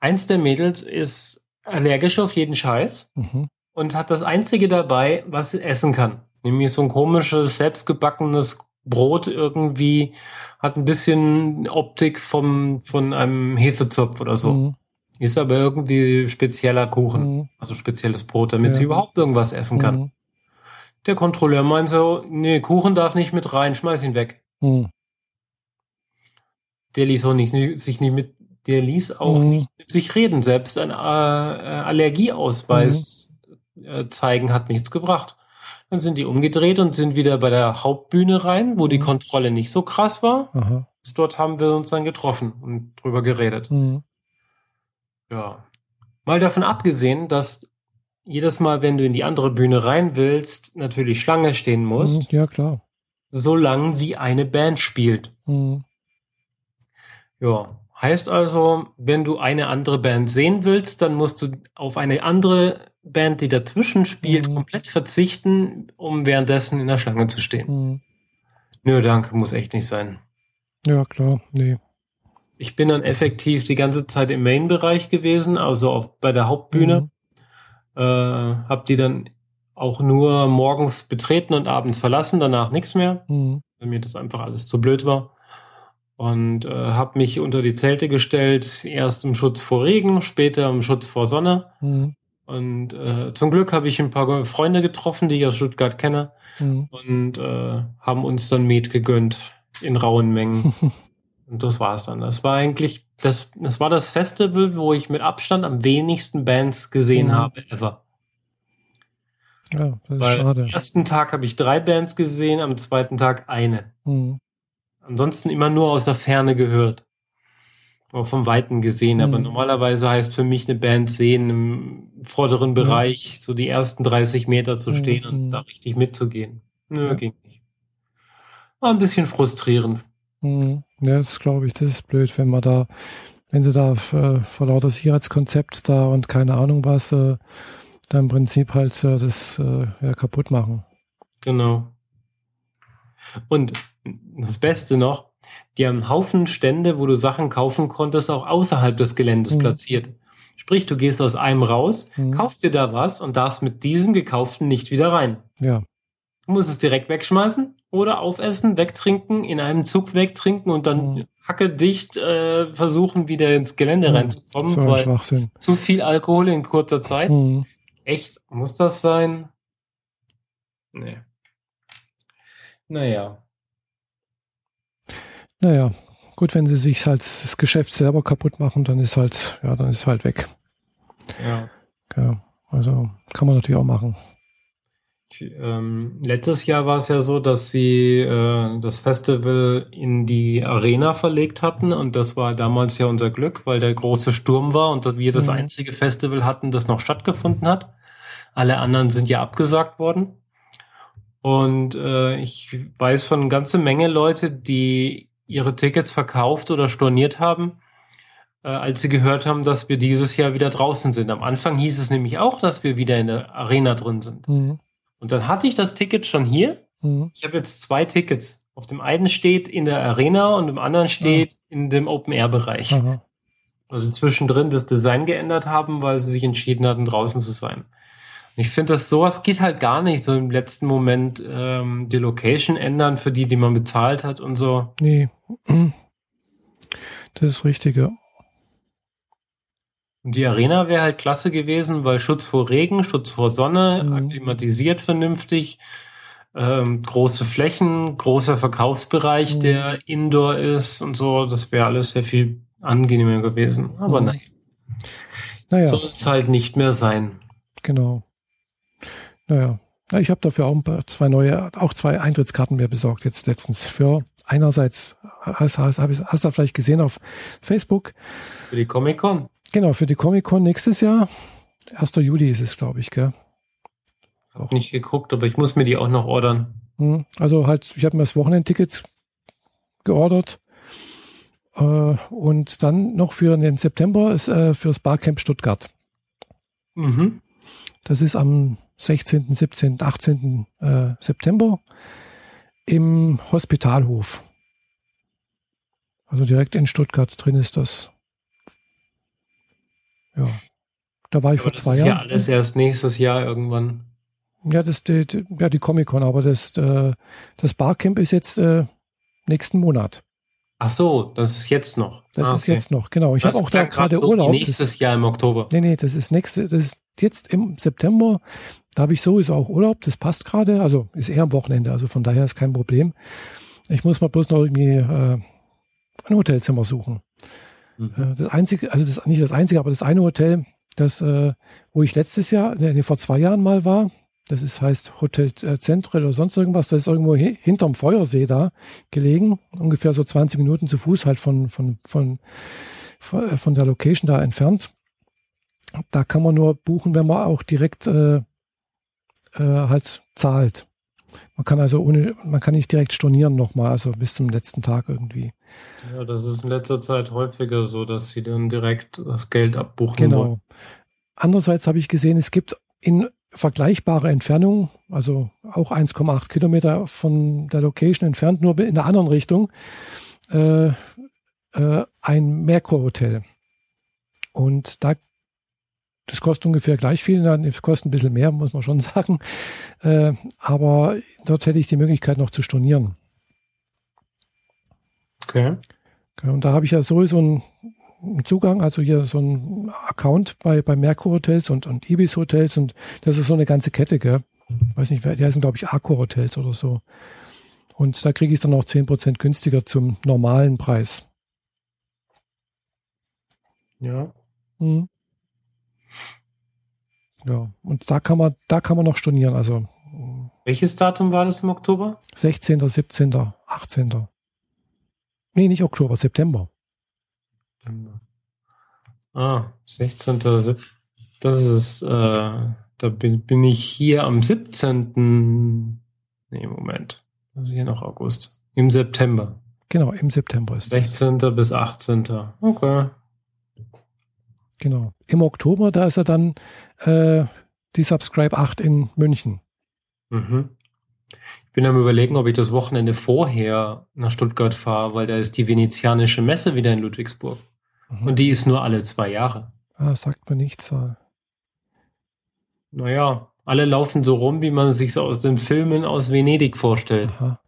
Eins der Mädels ist allergisch auf jeden Scheiß mhm. und hat das einzige dabei, was sie essen kann. Nämlich so ein komisches, selbstgebackenes Brot irgendwie, hat ein bisschen Optik vom, von einem Hefezopf oder so. Mhm. Ist aber irgendwie spezieller Kuchen, mhm. also spezielles Brot, damit ja. sie überhaupt irgendwas essen kann. Mhm. Der Kontrolleur meint so, nee, Kuchen darf nicht mit rein, schmeiß ihn weg. Mhm. Der ließ auch nicht, sich nicht mit, der ließ auch mhm. nicht mit sich reden. Selbst ein äh, Allergieausweis mhm. äh, zeigen hat nichts gebracht. Dann sind die umgedreht und sind wieder bei der Hauptbühne rein, wo die mhm. Kontrolle nicht so krass war. Aha. Dort haben wir uns dann getroffen und drüber geredet. Mhm. Ja. Mal davon abgesehen, dass jedes Mal, wenn du in die andere Bühne rein willst, natürlich Schlange stehen musst. Mhm, ja, klar. So lang wie eine Band spielt. Mhm. Ja. Heißt also, wenn du eine andere Band sehen willst, dann musst du auf eine andere Band, die dazwischen spielt, mhm. komplett verzichten, um währenddessen in der Schlange zu stehen. Mhm. Nö, danke, muss echt nicht sein. Ja, klar, nee. Ich bin dann effektiv die ganze Zeit im Main-Bereich gewesen, also auf, bei der Hauptbühne. Mhm. Äh, hab die dann auch nur morgens betreten und abends verlassen, danach nichts mehr, mhm. weil mir das einfach alles zu blöd war und äh, habe mich unter die Zelte gestellt, erst im Schutz vor Regen, später im Schutz vor Sonne. Mhm. Und äh, zum Glück habe ich ein paar Freunde getroffen, die ich aus Stuttgart kenne, mhm. und äh, haben uns dann Met gegönnt in rauen Mengen. und das war es dann. Das war eigentlich, das, das war das Festival, wo ich mit Abstand am wenigsten Bands gesehen mhm. habe, ever. Ja, das ist Weil schade. Am ersten Tag habe ich drei Bands gesehen, am zweiten Tag eine. Mhm. Ansonsten immer nur aus der Ferne gehört. Auch vom Weiten gesehen. Mhm. Aber normalerweise heißt für mich eine Band sehen, im vorderen Bereich so die ersten 30 Meter zu stehen mhm. und da richtig mitzugehen. Nö, ja. ging nicht. War ein bisschen frustrierend. Mhm. Ja, das glaube ich, das ist blöd, wenn man da, wenn sie da äh, vor lauter Sicherheitskonzept da und keine Ahnung was, äh, da im Prinzip halt äh, das äh, ja, kaputt machen. Genau. Und das Beste noch, die haben einen Haufen Stände, wo du Sachen kaufen konntest, auch außerhalb des Geländes mhm. platziert. Sprich, du gehst aus einem raus, mhm. kaufst dir da was und darfst mit diesem gekauften nicht wieder rein. Ja. Du musst es direkt wegschmeißen oder aufessen, wegtrinken, in einem Zug wegtrinken und dann mhm. hacke dicht äh, versuchen, wieder ins Gelände mhm. reinzukommen. So ein Schwachsinn. Zu viel Alkohol in kurzer Zeit. Mhm. Echt? Muss das sein? Nee. Naja. Naja, gut, wenn sie sich halt das Geschäft selber kaputt machen, dann ist halt, ja, dann ist halt weg. Ja. ja also kann man natürlich auch machen. Ähm, letztes Jahr war es ja so, dass sie äh, das Festival in die Arena verlegt hatten und das war damals ja unser Glück, weil der große Sturm war und wir das mhm. einzige Festival hatten, das noch stattgefunden hat. Alle anderen sind ja abgesagt worden. Und äh, ich weiß von ganze Menge Leute, die ihre Tickets verkauft oder storniert haben, äh, als sie gehört haben, dass wir dieses Jahr wieder draußen sind. Am Anfang hieß es nämlich auch, dass wir wieder in der Arena drin sind. Mhm. Und dann hatte ich das Ticket schon hier. Mhm. Ich habe jetzt zwei Tickets. Auf dem einen steht in der Arena und im anderen steht mhm. in dem Open-Air-Bereich. Also zwischendrin das Design geändert haben, weil sie sich entschieden hatten, draußen zu sein. Ich finde, dass sowas geht halt gar nicht, so im letzten Moment ähm, die Location ändern für die, die man bezahlt hat und so. Nee. Das ist richtig, ja. Und die Arena wäre halt klasse gewesen, weil Schutz vor Regen, Schutz vor Sonne, mhm. akklimatisiert vernünftig, ähm, große Flächen, großer Verkaufsbereich, mhm. der Indoor ist und so. Das wäre alles sehr viel angenehmer gewesen. Aber mhm. nein. Naja. Soll es halt nicht mehr sein. Genau. Naja, ich habe dafür auch zwei neue, auch zwei Eintrittskarten mehr besorgt jetzt letztens. Für einerseits, hast, hast, hast du vielleicht gesehen auf Facebook. Für die Comic-Con? Genau, für die Comic-Con nächstes Jahr. 1. Juli ist es, glaube ich, gell? Hab auch. nicht geguckt, aber ich muss mir die auch noch ordern. Hm, also halt, ich habe mir das Wochenendticket geordert. Äh, und dann noch für den September ist äh, fürs Barcamp Stuttgart. Mhm. Das ist am 16., 17., 18. Äh, September im Hospitalhof. Also direkt in Stuttgart drin ist das. Ja. Da war ich aber vor zwei Jahren. Das ist ja alles erst nächstes Jahr irgendwann. Ja, das die, die, ja, die Comic-Con, aber das, äh, das Barcamp ist jetzt äh, nächsten Monat. Ach so, das ist jetzt noch. Das ah, ist okay. jetzt noch, genau. Ich habe auch da gerade so Urlaub. Nächstes Jahr im Oktober. Nee, nee, das ist nächste, das ist jetzt im September. Da habe ich sowieso auch Urlaub, das passt gerade. Also ist eher am Wochenende, also von daher ist kein Problem. Ich muss mal bloß noch irgendwie äh, ein Hotelzimmer suchen. Mhm. Äh, das einzige, also das nicht das einzige, aber das eine Hotel, das, äh, wo ich letztes Jahr, nee, vor zwei Jahren mal war, das ist, heißt Hotel Zentrale oder sonst irgendwas. Das ist irgendwo hinterm Feuersee da gelegen. Ungefähr so 20 Minuten zu Fuß halt von, von, von, von der Location da entfernt. Da kann man nur buchen, wenn man auch direkt äh, äh, halt zahlt. Man kann also ohne, man kann nicht direkt stornieren nochmal, also bis zum letzten Tag irgendwie. Ja, das ist in letzter Zeit häufiger so, dass sie dann direkt das Geld abbuchen. Genau. Wollen. Andererseits habe ich gesehen, es gibt in vergleichbare Entfernung, also auch 1,8 Kilometer von der Location entfernt, nur in der anderen Richtung, äh, äh, ein Merkur-Hotel. Und da, das kostet ungefähr gleich viel, das kostet ein bisschen mehr, muss man schon sagen. Äh, aber dort hätte ich die Möglichkeit noch zu stornieren. Okay. Und da habe ich ja sowieso ein Zugang, also hier so ein Account bei, bei Merkur Hotels und, und Ibis Hotels und das ist so eine ganze Kette, gell? Weiß nicht, die heißen, glaube ich, Accor Hotels oder so. Und da kriege ich es dann auch 10% günstiger zum normalen Preis. Ja. Mhm. Ja, und da kann man, da kann man noch stornieren. Also welches Datum war das im Oktober? 16., 17., 18. Nee, nicht Oktober, September. Ah, 16. Das ist, äh, da bin, bin ich hier am 17. Nee, Moment. Das ist hier noch August. Im September. Genau, im September ist 16. das. bis 18. Okay. Genau. Im Oktober, da ist er dann äh, die Subscribe 8 in München. Mhm. Ich bin am überlegen, ob ich das Wochenende vorher nach Stuttgart fahre, weil da ist die venezianische Messe wieder in Ludwigsburg. Mhm. Und die ist nur alle zwei Jahre. Ah, sagt mir nichts. Naja, alle laufen so rum, wie man sich so aus den Filmen aus Venedig vorstellt. Aha.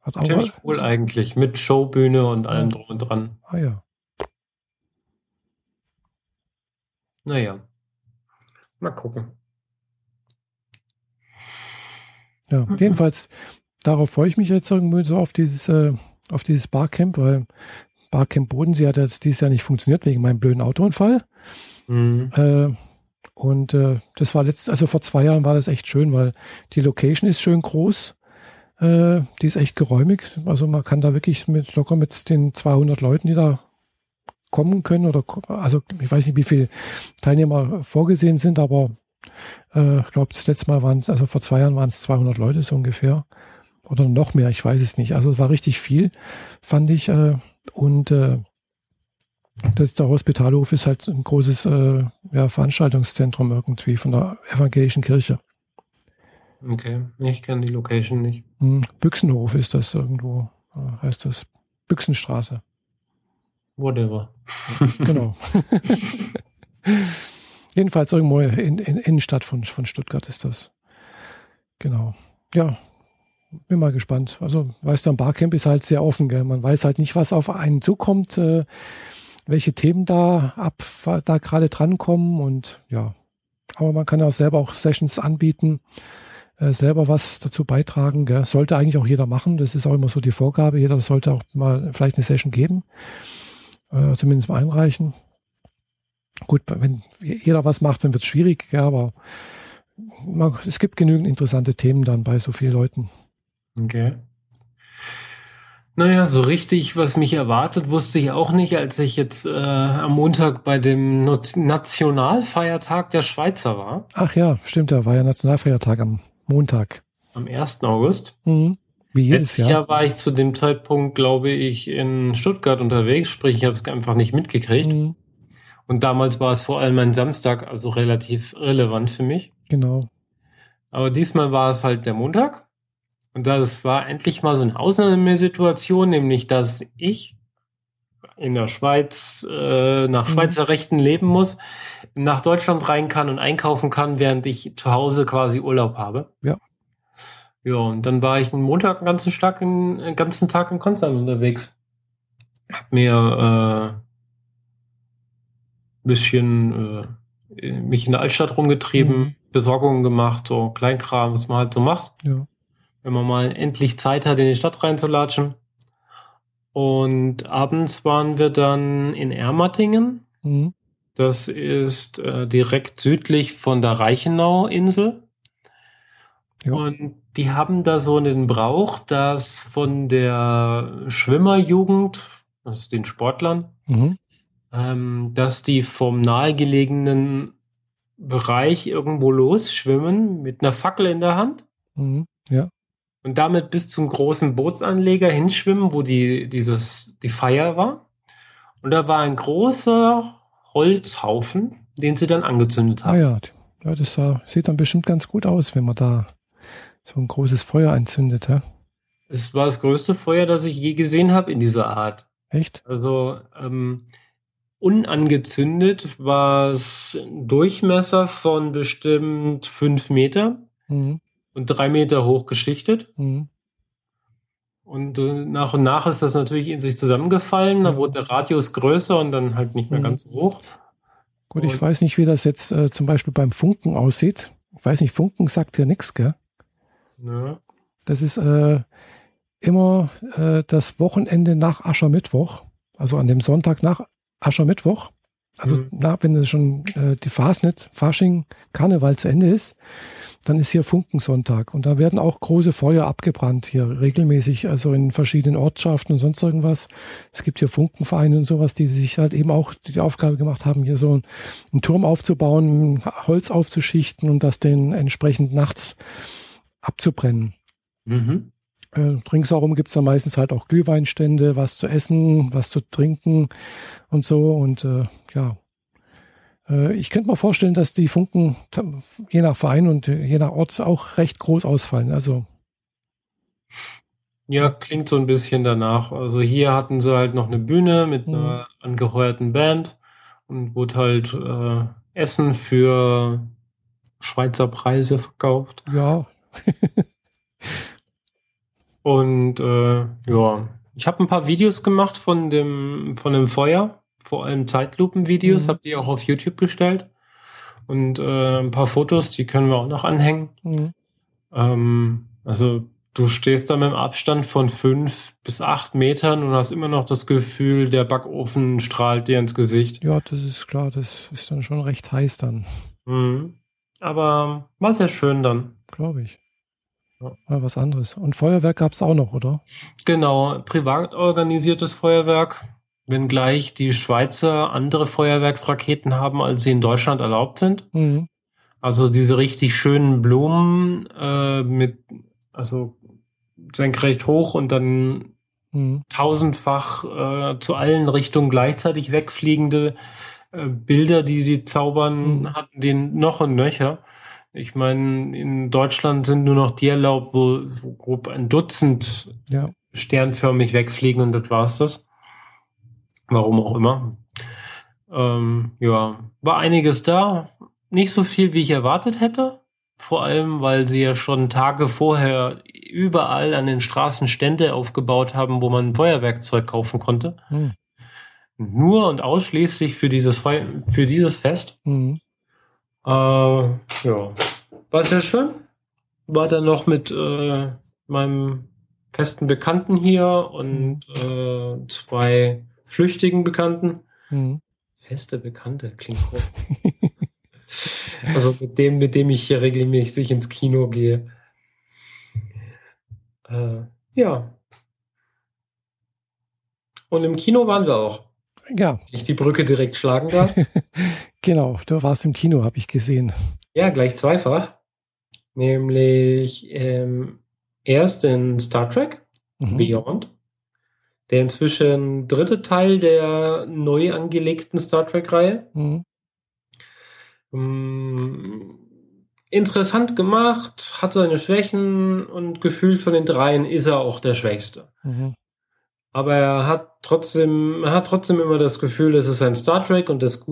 Hat auch Ziemlich cool also, eigentlich, mit Showbühne und allem ja. drum und dran. Ah ja. Naja. Mal gucken. Ja, mhm. jedenfalls, darauf freue ich mich jetzt irgendwie so auf dieses, äh, auf dieses Barcamp, weil Barcamp Bodensee hat jetzt dieses Jahr nicht funktioniert wegen meinem blöden Autounfall. Mhm. Äh, und äh, das war letzt, also vor zwei Jahren war das echt schön, weil die Location ist schön groß. Äh, die ist echt geräumig. Also man kann da wirklich mit locker mit den 200 Leuten, die da kommen können oder also ich weiß nicht, wie viele Teilnehmer vorgesehen sind, aber äh, ich glaube, das letzte Mal waren es, also vor zwei Jahren waren es 200 Leute so ungefähr oder noch mehr, ich weiß es nicht. Also es war richtig viel, fand ich. Äh, und äh, das, der Hospitalhof ist halt ein großes äh, ja, Veranstaltungszentrum irgendwie von der evangelischen Kirche. Okay, ich kenne die Location nicht. Hm, Büchsenhof ist das irgendwo, äh, heißt das. Büchsenstraße. Whatever. genau. Jedenfalls irgendwo in, in Innenstadt von, von Stuttgart ist das. Genau. Ja, bin mal gespannt. Also, weißt du, ein Barcamp ist halt sehr offen, gell? Man weiß halt nicht, was auf einen zukommt, äh, welche Themen da ab, da gerade drankommen und ja. Aber man kann ja selber auch Sessions anbieten, äh, selber was dazu beitragen. Gell? Sollte eigentlich auch jeder machen. Das ist auch immer so die Vorgabe. Jeder sollte auch mal vielleicht eine Session geben, äh, zumindest mal einreichen. Gut, wenn jeder was macht, dann wird es schwierig, gell? aber man, es gibt genügend interessante Themen dann bei so vielen Leuten. Okay. Naja, so richtig, was mich erwartet, wusste ich auch nicht, als ich jetzt äh, am Montag bei dem Nationalfeiertag der Schweizer war. Ach ja, stimmt, da war ja Nationalfeiertag am Montag. Am 1. August. Mhm. Wie jedes Letztes Jahr. Jahr war ich zu dem Zeitpunkt, glaube ich, in Stuttgart unterwegs, sprich, ich habe es einfach nicht mitgekriegt. Mhm. Und damals war es vor allem ein Samstag, also relativ relevant für mich. Genau. Aber diesmal war es halt der Montag. Und das war endlich mal so eine Ausnahmesituation, nämlich dass ich in der Schweiz äh, nach mhm. Schweizer Rechten leben muss, nach Deutschland rein kann und einkaufen kann, während ich zu Hause quasi Urlaub habe. Ja. Ja, und dann war ich einen Montag einen ganzen, Tag in, einen ganzen Tag in Konstanz unterwegs. Hab mir äh, bisschen äh, mich in der Altstadt rumgetrieben, mhm. Besorgungen gemacht, so Kleinkram, was man halt so macht. Ja. Wenn man mal endlich Zeit hat, in die Stadt reinzulatschen. Und abends waren wir dann in Ermatingen. Mhm. Das ist äh, direkt südlich von der Reichenau-Insel. Ja. Und die haben da so einen Brauch, dass von der Schwimmerjugend, also den Sportlern, mhm. ähm, dass die vom nahegelegenen Bereich irgendwo losschwimmen mit einer Fackel in der Hand. Mhm. Ja und damit bis zum großen Bootsanleger hinschwimmen, wo die, dieses, die Feier war. Und da war ein großer Holzhaufen, den sie dann angezündet haben. Ah ja, ja das sah, sieht dann bestimmt ganz gut aus, wenn man da so ein großes Feuer anzündet. Ja? Es war das größte Feuer, das ich je gesehen habe in dieser Art. Echt? Also ähm, unangezündet war es ein Durchmesser von bestimmt fünf Meter. Mhm und drei Meter hoch geschichtet. Mhm. Und äh, nach und nach ist das natürlich in sich zusammengefallen. Da wurde der Radius größer und dann halt nicht mehr mhm. ganz so hoch. Gut, ich weiß nicht, wie das jetzt äh, zum Beispiel beim Funken aussieht. Ich weiß nicht, Funken sagt ja nichts, gell? Ja. Das ist äh, immer äh, das Wochenende nach Aschermittwoch, also an dem Sonntag nach Aschermittwoch. Also mhm. na, wenn schon äh, die Fasnet, Fasching, Karneval zu Ende ist, dann ist hier Funkensonntag und da werden auch große Feuer abgebrannt hier regelmäßig, also in verschiedenen Ortschaften und sonst irgendwas. Es gibt hier Funkenvereine und sowas, die sich halt eben auch die Aufgabe gemacht haben, hier so einen, Turm aufzubauen, Holz aufzuschichten und das den entsprechend nachts abzubrennen. Mhm. Äh, ringsherum gibt's dann meistens halt auch Glühweinstände, was zu essen, was zu trinken und so. Und äh, ja, äh, ich könnte mir vorstellen, dass die Funken je nach Verein und je nach Ort auch recht groß ausfallen. Also ja, klingt so ein bisschen danach. Also hier hatten sie halt noch eine Bühne mit mhm. einer angeheuerten Band und wurde halt äh, Essen für Schweizer Preise verkauft. Ja. und äh, ja, ich habe ein paar Videos gemacht von dem von dem Feuer vor allem Zeitlupen-Videos, mhm. habe die auch auf YouTube gestellt. Und äh, ein paar Fotos, die können wir auch noch anhängen. Mhm. Ähm, also du stehst da mit einem Abstand von fünf bis acht Metern und hast immer noch das Gefühl, der Backofen strahlt dir ins Gesicht. Ja, das ist klar, das ist dann schon recht heiß dann. Mhm. Aber war sehr schön dann. Glaube ich. Ja. Mal was anderes. Und Feuerwerk gab es auch noch, oder? Genau, privat organisiertes Feuerwerk. Wenngleich die Schweizer andere Feuerwerksraketen haben, als sie in Deutschland erlaubt sind. Mhm. Also diese richtig schönen Blumen äh, mit, also senkrecht hoch und dann mhm. tausendfach äh, zu allen Richtungen gleichzeitig wegfliegende äh, Bilder, die die zaubern, mhm. hatten den noch und nöcher. Ich meine, in Deutschland sind nur noch die erlaubt, wo, wo grob ein Dutzend ja. sternförmig wegfliegen und das war's das. Warum auch immer. Ähm, ja, war einiges da. Nicht so viel, wie ich erwartet hätte. Vor allem, weil sie ja schon Tage vorher überall an den Straßen Stände aufgebaut haben, wo man Feuerwerkzeug kaufen konnte. Hm. Nur und ausschließlich für dieses, für dieses Fest. Hm. Äh, ja, war sehr schön. War dann noch mit äh, meinem festen Bekannten hier und hm. äh, zwei flüchtigen Bekannten. Mhm. Feste Bekannte klingt gut. also mit dem, mit dem ich hier regelmäßig ins Kino gehe. Äh, ja. Und im Kino waren wir auch. Ja. Ich die Brücke direkt schlagen darf. genau, du warst im Kino, habe ich gesehen. Ja, gleich zweifach. Nämlich ähm, erst in Star Trek mhm. Beyond der inzwischen dritte Teil der neu angelegten Star Trek-Reihe. Mhm. Ähm, interessant gemacht, hat seine Schwächen und gefühlt von den dreien ist er auch der Schwächste. Mhm. Aber er hat trotzdem, er hat trotzdem immer das Gefühl, es ist ein Star Trek und das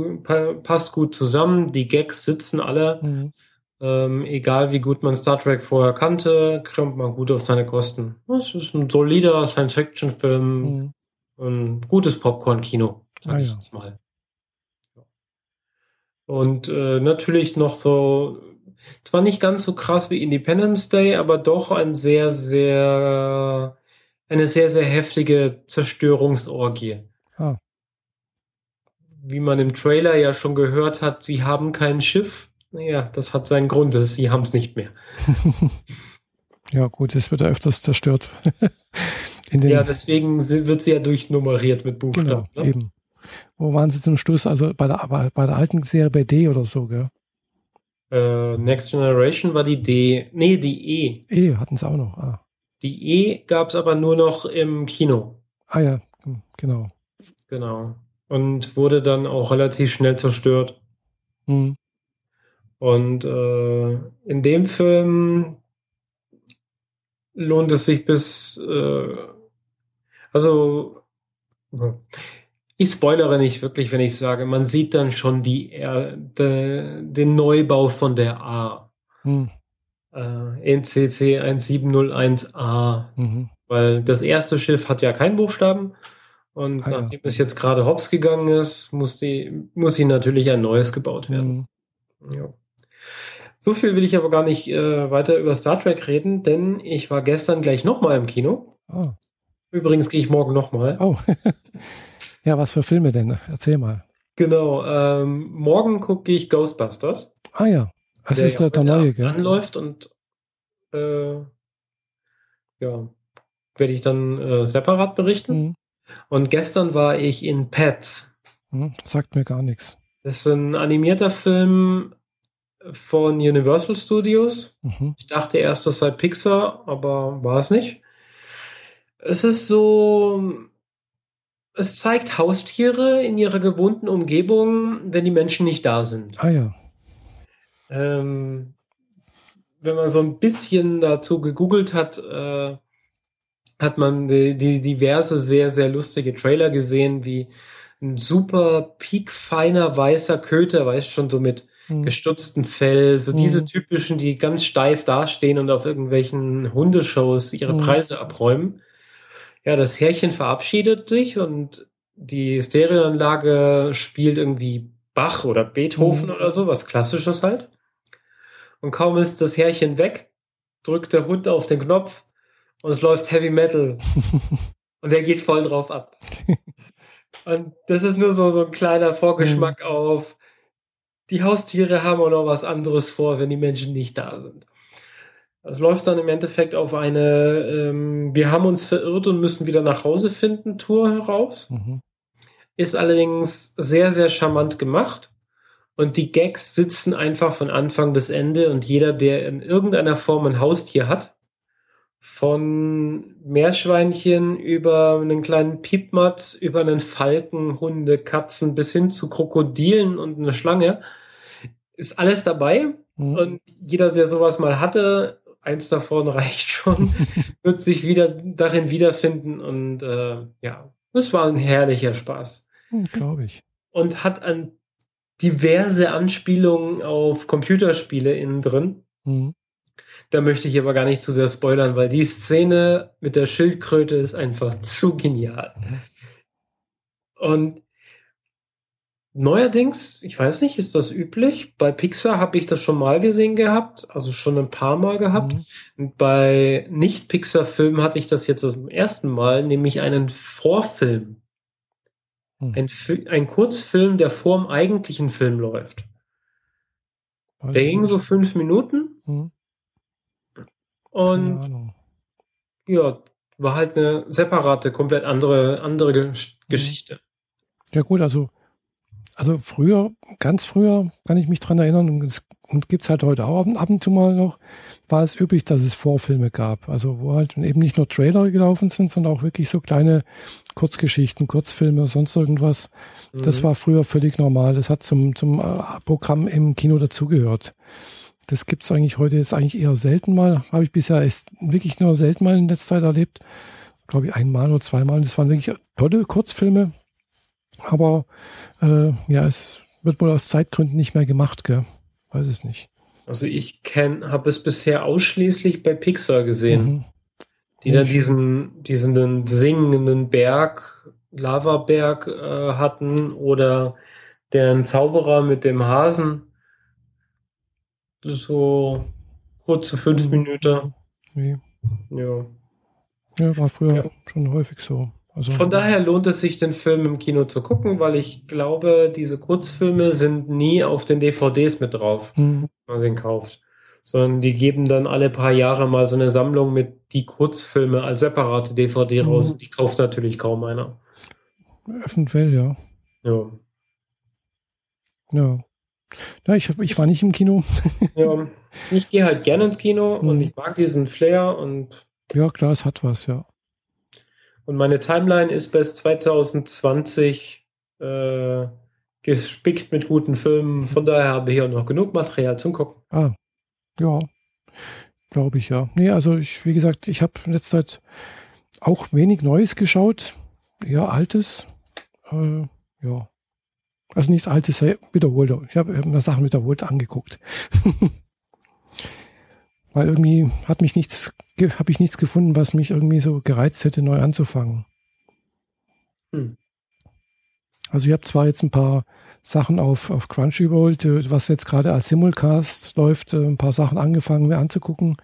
passt gut zusammen. Die Gags sitzen alle. Mhm. Ähm, egal wie gut man Star Trek vorher kannte, kommt man gut auf seine Kosten. Es ist ein solider Science-Fiction-Film, mhm. ein gutes Popcorn-Kino, sag ah, ich ja. jetzt mal. Und äh, natürlich noch so, zwar nicht ganz so krass wie Independence Day, aber doch ein sehr, sehr, eine sehr, sehr heftige Zerstörungsorgie. Ah. Wie man im Trailer ja schon gehört hat, die haben kein Schiff ja, das hat seinen Grund, dass sie haben es nicht mehr. ja, gut, es wird ja öfters zerstört. ja, deswegen wird sie ja durchnummeriert mit Buchstaben. Genau, ne? eben. Wo waren sie zum Schluss? Also bei der, bei der alten Serie bei D oder so, gell? Äh, Next Generation war die D. Nee, die E. E hatten sie auch noch. Ah. Die E gab es aber nur noch im Kino. Ah ja, genau. Genau. Und wurde dann auch relativ schnell zerstört. Hm. Und äh, in dem Film lohnt es sich bis, äh, also ich spoilere nicht wirklich, wenn ich sage, man sieht dann schon die, äh, de, den Neubau von der A. Hm. Äh, NCC 1701A. Mhm. Weil das erste Schiff hat ja keinen Buchstaben. Und ah, nachdem ja. es jetzt gerade hops gegangen ist, muss, die, muss hier natürlich ein neues gebaut werden. Mhm. Ja. So viel will ich aber gar nicht äh, weiter über Star Trek reden, denn ich war gestern gleich nochmal im Kino. Oh. Übrigens gehe ich morgen nochmal. Oh. ja, was für Filme denn? Erzähl mal. Genau, ähm, morgen gucke ich Ghostbusters. Ah ja, der ist der, der neue, gell? Anläuft und äh, ja, werde ich dann äh, separat berichten. Mhm. Und gestern war ich in Pets. Mhm, sagt mir gar nichts. Das ist ein animierter Film von Universal Studios. Mhm. Ich dachte erst, das sei Pixar, aber war es nicht. Es ist so, es zeigt Haustiere in ihrer gewohnten Umgebung, wenn die Menschen nicht da sind. Ah ja. Ähm, wenn man so ein bisschen dazu gegoogelt hat, äh, hat man die, die diverse sehr, sehr lustige Trailer gesehen, wie ein super piekfeiner weißer Köter, weißt schon, so mit mhm. gestutzten Fell, so mhm. diese typischen, die ganz steif dastehen und auf irgendwelchen Hundeshows ihre mhm. Preise abräumen. Ja, das Härchen verabschiedet sich und die Stereoanlage spielt irgendwie Bach oder Beethoven mhm. oder so, was Klassisches halt. Und kaum ist das Härchen weg, drückt der Hund auf den Knopf und es läuft Heavy Metal. und er geht voll drauf ab. Und das ist nur so, so ein kleiner Vorgeschmack mhm. auf, die Haustiere haben auch noch was anderes vor, wenn die Menschen nicht da sind. Das läuft dann im Endeffekt auf eine ähm, Wir haben uns verirrt und müssen wieder nach Hause finden Tour heraus. Mhm. Ist allerdings sehr, sehr charmant gemacht. Und die Gags sitzen einfach von Anfang bis Ende und jeder, der in irgendeiner Form ein Haustier hat, von Meerschweinchen über einen kleinen Piepmatz, über einen Falken, Hunde, Katzen bis hin zu Krokodilen und eine Schlange, ist alles dabei. Mhm. Und jeder, der sowas mal hatte, eins davon reicht schon, wird sich wieder darin wiederfinden. Und äh, ja, es war ein herrlicher Spaß. Mhm, Glaube ich. Und hat an diverse Anspielungen auf Computerspiele innen drin. Mhm. Da möchte ich aber gar nicht zu sehr spoilern, weil die Szene mit der Schildkröte ist einfach zu genial. Und Neuerdings, ich weiß nicht, ist das üblich? Bei Pixar habe ich das schon mal gesehen gehabt, also schon ein paar Mal gehabt. Mhm. Und bei Nicht-Pixar-Filmen hatte ich das jetzt zum ersten Mal, nämlich einen Vorfilm. Mhm. Ein, ein Kurzfilm, der vor dem eigentlichen Film läuft. Weiß der ging so fünf Minuten. Mhm. Und ja, war halt eine separate, komplett andere, andere mhm. Geschichte. Ja gut, also also früher, ganz früher, kann ich mich dran erinnern, und, es, und gibt es halt heute auch ab und zu mal noch, war es üblich, dass es Vorfilme gab. Also wo halt eben nicht nur Trailer gelaufen sind, sondern auch wirklich so kleine Kurzgeschichten, Kurzfilme, sonst irgendwas. Mhm. Das war früher völlig normal. Das hat zum, zum äh, Programm im Kino dazugehört. Das gibt es eigentlich heute jetzt eigentlich eher selten mal. Habe ich bisher wirklich nur selten mal in letzter Zeit erlebt. Glaube ich einmal oder zweimal. Das waren wirklich tolle Kurzfilme. Aber äh, ja, es wird wohl aus Zeitgründen nicht mehr gemacht, gell? Weiß es nicht. Also ich habe es bisher ausschließlich bei Pixar gesehen. Mhm. Die dann diesen, diesen singenden Berg, Lavaberg äh, hatten oder deren Zauberer mit dem Hasen. So kurze fünf mhm. Minuten. Nee. Ja. Ja, war früher ja. schon häufig so. Also, Von daher lohnt es sich, den Film im Kino zu gucken, weil ich glaube, diese Kurzfilme sind nie auf den DVDs mit drauf, mhm. wenn man den kauft. Sondern die geben dann alle paar Jahre mal so eine Sammlung mit die Kurzfilme als separate DVD mhm. raus. Die kauft natürlich kaum einer. Eventuell, ja. Ja. Ja. Ja, ich, ich war nicht im Kino. ja, ich gehe halt gerne ins Kino mhm. und ich mag diesen Flair und. Ja, klar, es hat was, ja. Und meine Timeline ist bis 2020 äh, gespickt mit guten Filmen. Von daher habe ich auch noch genug Material zum Gucken. Ah, ja, glaube ich ja. Nee, also ich, wie gesagt, ich habe in letzter Zeit auch wenig Neues geschaut, eher Altes. Äh, ja. Also nichts Altes, wiederholt. Ich habe mir Sachen wiederholt angeguckt. Weil irgendwie hat mich nichts, habe ich nichts gefunden, was mich irgendwie so gereizt hätte, neu anzufangen. Hm. Also ich habe zwar jetzt ein paar Sachen auf, auf Crunchyroll, was jetzt gerade als Simulcast läuft, äh, ein paar Sachen angefangen mir anzugucken.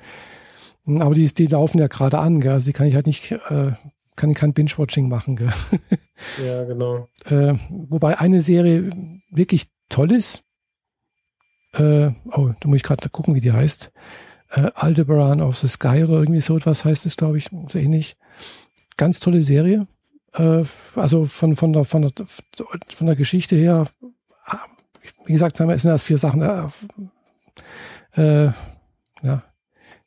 Hm, aber die, die laufen ja gerade an, gell? also die kann ich halt nicht, äh, kann kein Binge-Watching machen. Gell? Ja, genau. Äh, wobei eine Serie wirklich toll ist. Äh, oh, da muss ich gerade gucken, wie die heißt äh, Aldebaran of the Sky oder irgendwie so etwas heißt es, glaube ich, so ähnlich. Ganz tolle Serie. Äh, also von, von, der, von, der, von der Geschichte her, wie gesagt, es sind erst vier Sachen. Äh, äh, ja,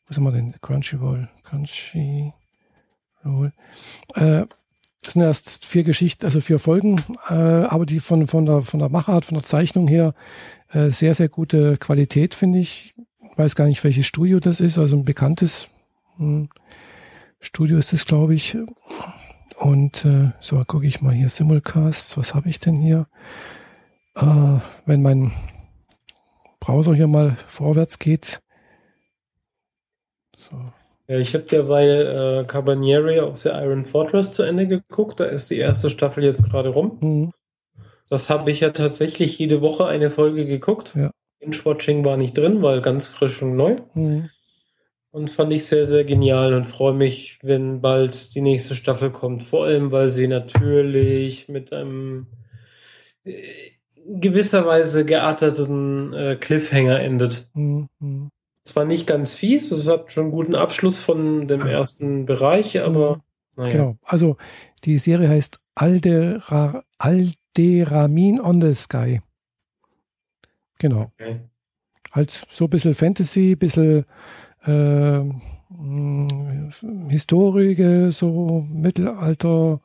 wo sind wir denn? Crunchyroll. Crunchyroll. Äh, es sind erst vier Geschichten, also vier Folgen, äh, aber die von, von, der, von der Machart, von der Zeichnung her äh, sehr, sehr gute Qualität, finde ich weiß gar nicht, welches Studio das ist, also ein bekanntes hm, Studio ist es, glaube ich. Und äh, so gucke ich mal hier Simulcasts. Was habe ich denn hier? Äh, wenn mein Browser hier mal vorwärts geht. So. Ja, ich habe derweil äh, Cabanieri of the Iron Fortress zu Ende geguckt. Da ist die erste Staffel jetzt gerade rum. Mhm. Das habe ich ja tatsächlich jede Woche eine Folge geguckt. Ja. Binge-Watching war nicht drin, weil ganz frisch und neu. Mhm. Und fand ich sehr, sehr genial und freue mich, wenn bald die nächste Staffel kommt. Vor allem, weil sie natürlich mit einem äh, gewisserweise gearteten äh, Cliffhanger endet. Mhm. Zwar nicht ganz fies, es hat schon einen guten Abschluss von dem ersten Bereich, aber mhm. naja. Genau, also die Serie heißt Aldera, Alderamin on the Sky. Genau. Okay. Halt so ein bisschen Fantasy, ein bisschen äh, Historie, so Mittelalter,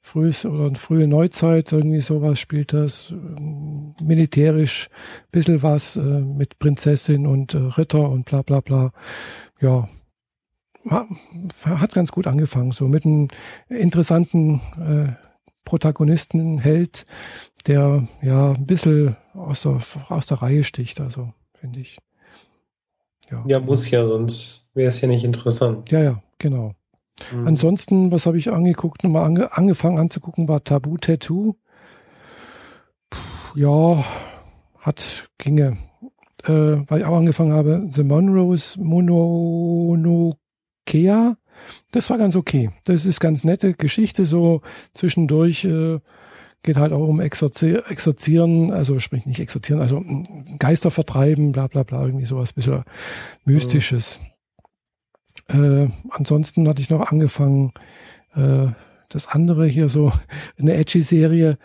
frühes oder frühe Neuzeit, irgendwie sowas spielt das. Militärisch ein bisschen was äh, mit Prinzessin und äh, Ritter und bla bla bla. Ja, hat ganz gut angefangen, so mit einem interessanten äh, Protagonisten, Held, der ja ein bisschen aus der, aus der Reihe sticht, also finde ich. Ja. ja, muss ja, sonst wäre es ja nicht interessant. Ja, ja, genau. Mhm. Ansonsten, was habe ich angeguckt, nochmal ange, angefangen anzugucken, war Tabu Tattoo. Puh, ja, hat, ginge. Äh, weil ich auch angefangen habe, The Monroes Mononokea. Das war ganz okay. Das ist ganz nette Geschichte, so zwischendurch. Äh, geht halt auch um Exorzi Exorzieren, also sprich nicht Exorzieren, also Geister vertreiben, bla bla bla, irgendwie sowas ein bisschen Mystisches. Mhm. Äh, ansonsten hatte ich noch angefangen, äh, das andere hier so, eine Edgy-Serie,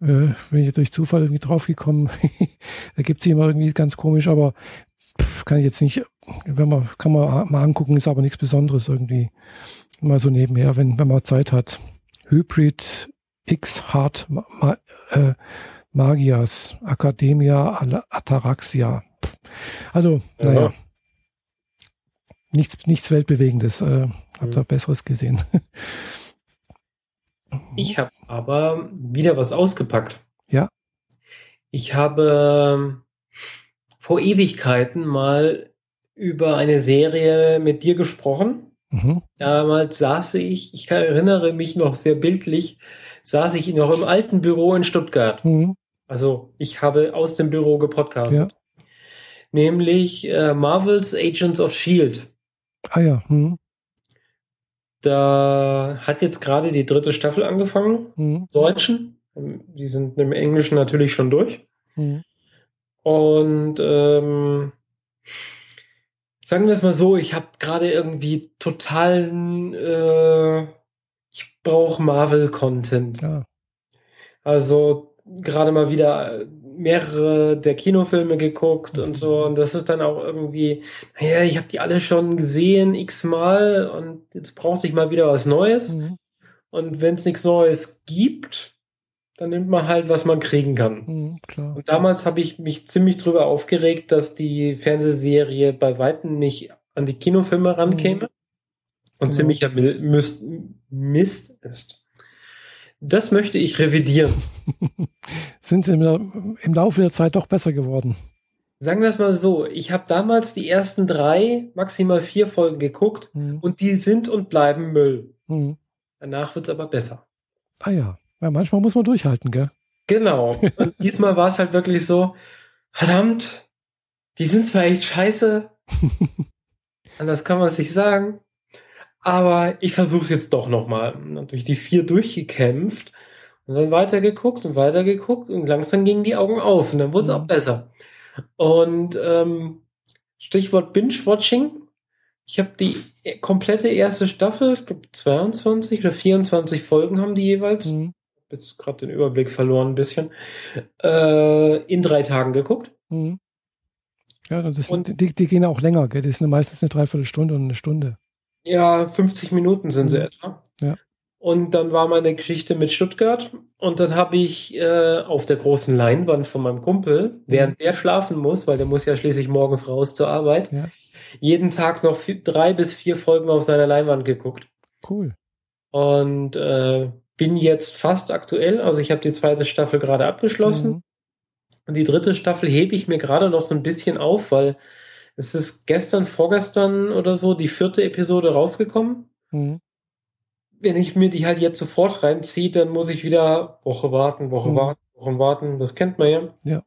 äh, bin ich durch Zufall irgendwie draufgekommen. da gibt es immer irgendwie ganz komisch, aber pff, kann ich jetzt nicht, wenn man, kann man mal angucken, ist aber nichts Besonderes irgendwie. Mal so nebenher, wenn, wenn man Zeit hat. Hybrid X Hard Ma äh, Magias Academia Ataraxia. Also, ja. naja. Nichts, nichts Weltbewegendes. Äh, hab mhm. da Besseres gesehen. Ich habe aber wieder was ausgepackt. Ja. Ich habe ähm, vor Ewigkeiten mal über eine Serie mit dir gesprochen. Mhm. Damals saß ich, ich erinnere mich noch sehr bildlich, saß ich noch im alten Büro in Stuttgart. Mhm. Also ich habe aus dem Büro gepodcastet. Ja. Nämlich äh, Marvel's Agents of Shield. Ah ja. Mhm. Da hat jetzt gerade die dritte Staffel angefangen, mhm. Deutschen. Die sind im Englischen natürlich schon durch. Mhm. Und ähm, sagen wir es mal so, ich habe gerade irgendwie totalen, äh, ich brauche Marvel-Content. Ja. Also gerade mal wieder mehrere der Kinofilme geguckt und so. Und das ist dann auch irgendwie, naja, ich habe die alle schon gesehen, x-mal und jetzt brauchst du mal wieder was Neues. Mhm. Und wenn es nichts Neues gibt, dann nimmt man halt, was man kriegen kann. Mhm, und damals habe ich mich ziemlich drüber aufgeregt, dass die Fernsehserie bei Weitem nicht an die Kinofilme rankäme mhm. Und genau. ziemlicher Mist, Mist ist. Das möchte ich revidieren. Sind sie im, im Laufe der Zeit doch besser geworden? Sagen wir es mal so, ich habe damals die ersten drei, maximal vier Folgen geguckt mhm. und die sind und bleiben Müll. Mhm. Danach wird es aber besser. Ah ja. ja, manchmal muss man durchhalten, gell? Genau. Und diesmal war es halt wirklich so, verdammt, die sind zwar echt scheiße, anders kann man es nicht sagen, aber ich versuche es jetzt doch nochmal. Durch die vier durchgekämpft und dann weitergeguckt und weitergeguckt und langsam gingen die Augen auf und dann wurde es auch mhm. besser. Und ähm, Stichwort Binge-Watching. Ich habe die komplette erste Staffel, ich glaube 22 oder 24 Folgen haben die jeweils. Mhm. Jetzt gerade den Überblick verloren ein bisschen. Äh, in drei Tagen geguckt. Mhm. Ja, das, und die, die, gehen auch länger, gell? Die sind meistens eine Dreiviertelstunde und eine Stunde. Ja, 50 Minuten sind sie mhm. etwa. Ja. Und dann war meine Geschichte mit Stuttgart. Und dann habe ich äh, auf der großen Leinwand von meinem Kumpel, während mhm. der schlafen muss, weil der muss ja schließlich morgens raus zur Arbeit, ja. jeden Tag noch vier, drei bis vier Folgen auf seiner Leinwand geguckt. Cool. Und äh, bin jetzt fast aktuell. Also ich habe die zweite Staffel gerade abgeschlossen. Mhm. Und die dritte Staffel hebe ich mir gerade noch so ein bisschen auf, weil es ist gestern, vorgestern oder so die vierte Episode rausgekommen. Mhm. Wenn ich mir die halt jetzt sofort reinziehe, dann muss ich wieder Woche warten, Woche mhm. warten, Wochen warten. Das kennt man ja. Ja.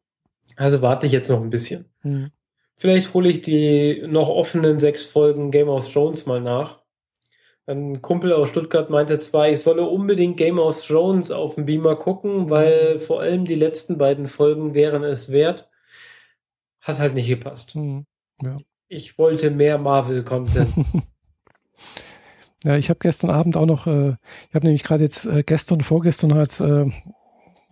Also warte ich jetzt noch ein bisschen. Mhm. Vielleicht hole ich die noch offenen sechs Folgen Game of Thrones mal nach. Ein Kumpel aus Stuttgart meinte zwar, ich solle unbedingt Game of Thrones auf dem Beamer gucken, weil mhm. vor allem die letzten beiden Folgen wären es wert. Hat halt nicht gepasst. Mhm. Ja. Ich wollte mehr Marvel-Content. ja, ich habe gestern Abend auch noch, äh, ich habe nämlich gerade jetzt äh, gestern, vorgestern halt äh,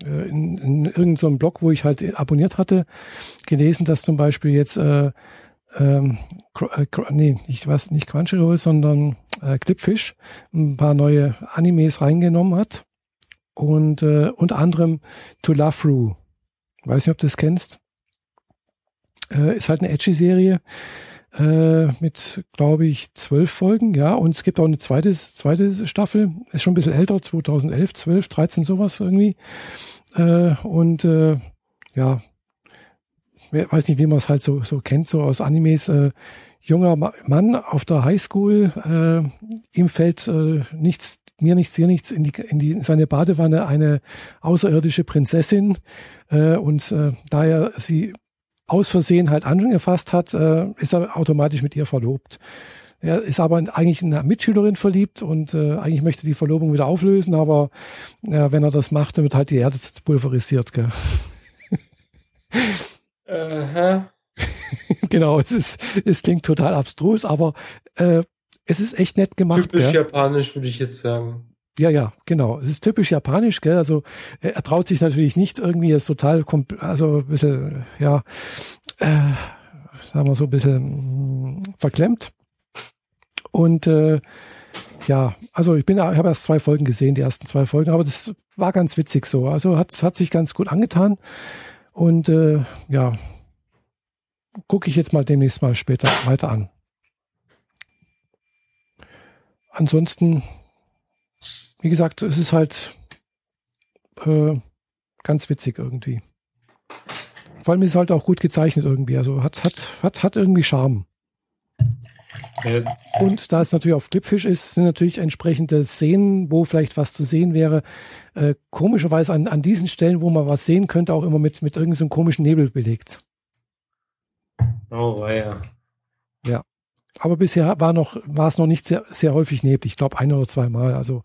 äh in, in irgendeinem so Blog, wo ich halt abonniert hatte, gelesen, dass zum Beispiel jetzt äh, ähm, äh, nee, ich weiß nicht Crunchyroll, sondern äh, Clipfish ein paar neue Animes reingenommen hat. Und äh, unter anderem To Love Ru. Weiß nicht, ob du das kennst. Äh, ist halt eine Edgy-Serie äh, mit, glaube ich, zwölf Folgen, ja. Und es gibt auch eine zweite, zweite Staffel, ist schon ein bisschen älter, 2011, 12, 13, sowas irgendwie. Äh, und äh, ja, weiß nicht, wie man es halt so, so kennt, so aus Animes. Äh, junger Mann auf der Highschool, äh, ihm fällt äh, nichts, mir nichts, dir nichts in, die, in, die, in seine Badewanne eine außerirdische Prinzessin. Äh, und äh, da er sie aus Versehen halt angefasst hat, äh, ist er automatisch mit ihr verlobt. Er ist aber eigentlich in eine Mitschülerin verliebt und äh, eigentlich möchte die Verlobung wieder auflösen, aber äh, wenn er das macht, dann wird halt die Erde pulverisiert. Gell? Aha. genau, es, ist, es klingt total abstrus, aber äh, es ist echt nett gemacht. Typisch gell? japanisch, würde ich jetzt sagen. Ja, ja, genau. Es ist typisch japanisch, gell? Also er traut sich natürlich nicht irgendwie jetzt total, also ein bisschen, ja, äh, sagen wir so ein bisschen mh, mm, verklemmt. Und äh, ja, also ich bin, ich habe erst zwei Folgen gesehen, die ersten zwei Folgen, aber das war ganz witzig so. Also hat, hat sich ganz gut angetan. Und äh, ja, gucke ich jetzt mal demnächst mal später weiter an. Ansonsten, wie gesagt, es ist halt äh, ganz witzig irgendwie. Vor allem ist es halt auch gut gezeichnet irgendwie. Also hat, hat, hat, hat irgendwie Charme. Und da es natürlich auf Clipfish ist, sind natürlich entsprechende Szenen, wo vielleicht was zu sehen wäre. Äh, komischerweise an, an diesen Stellen, wo man was sehen könnte, auch immer mit, mit irgendeinem so komischen Nebel belegt. Oh, ja. Ja. Aber bisher war noch, war es noch nicht sehr, sehr häufig neblig. Ich glaube ein oder zwei Mal. Also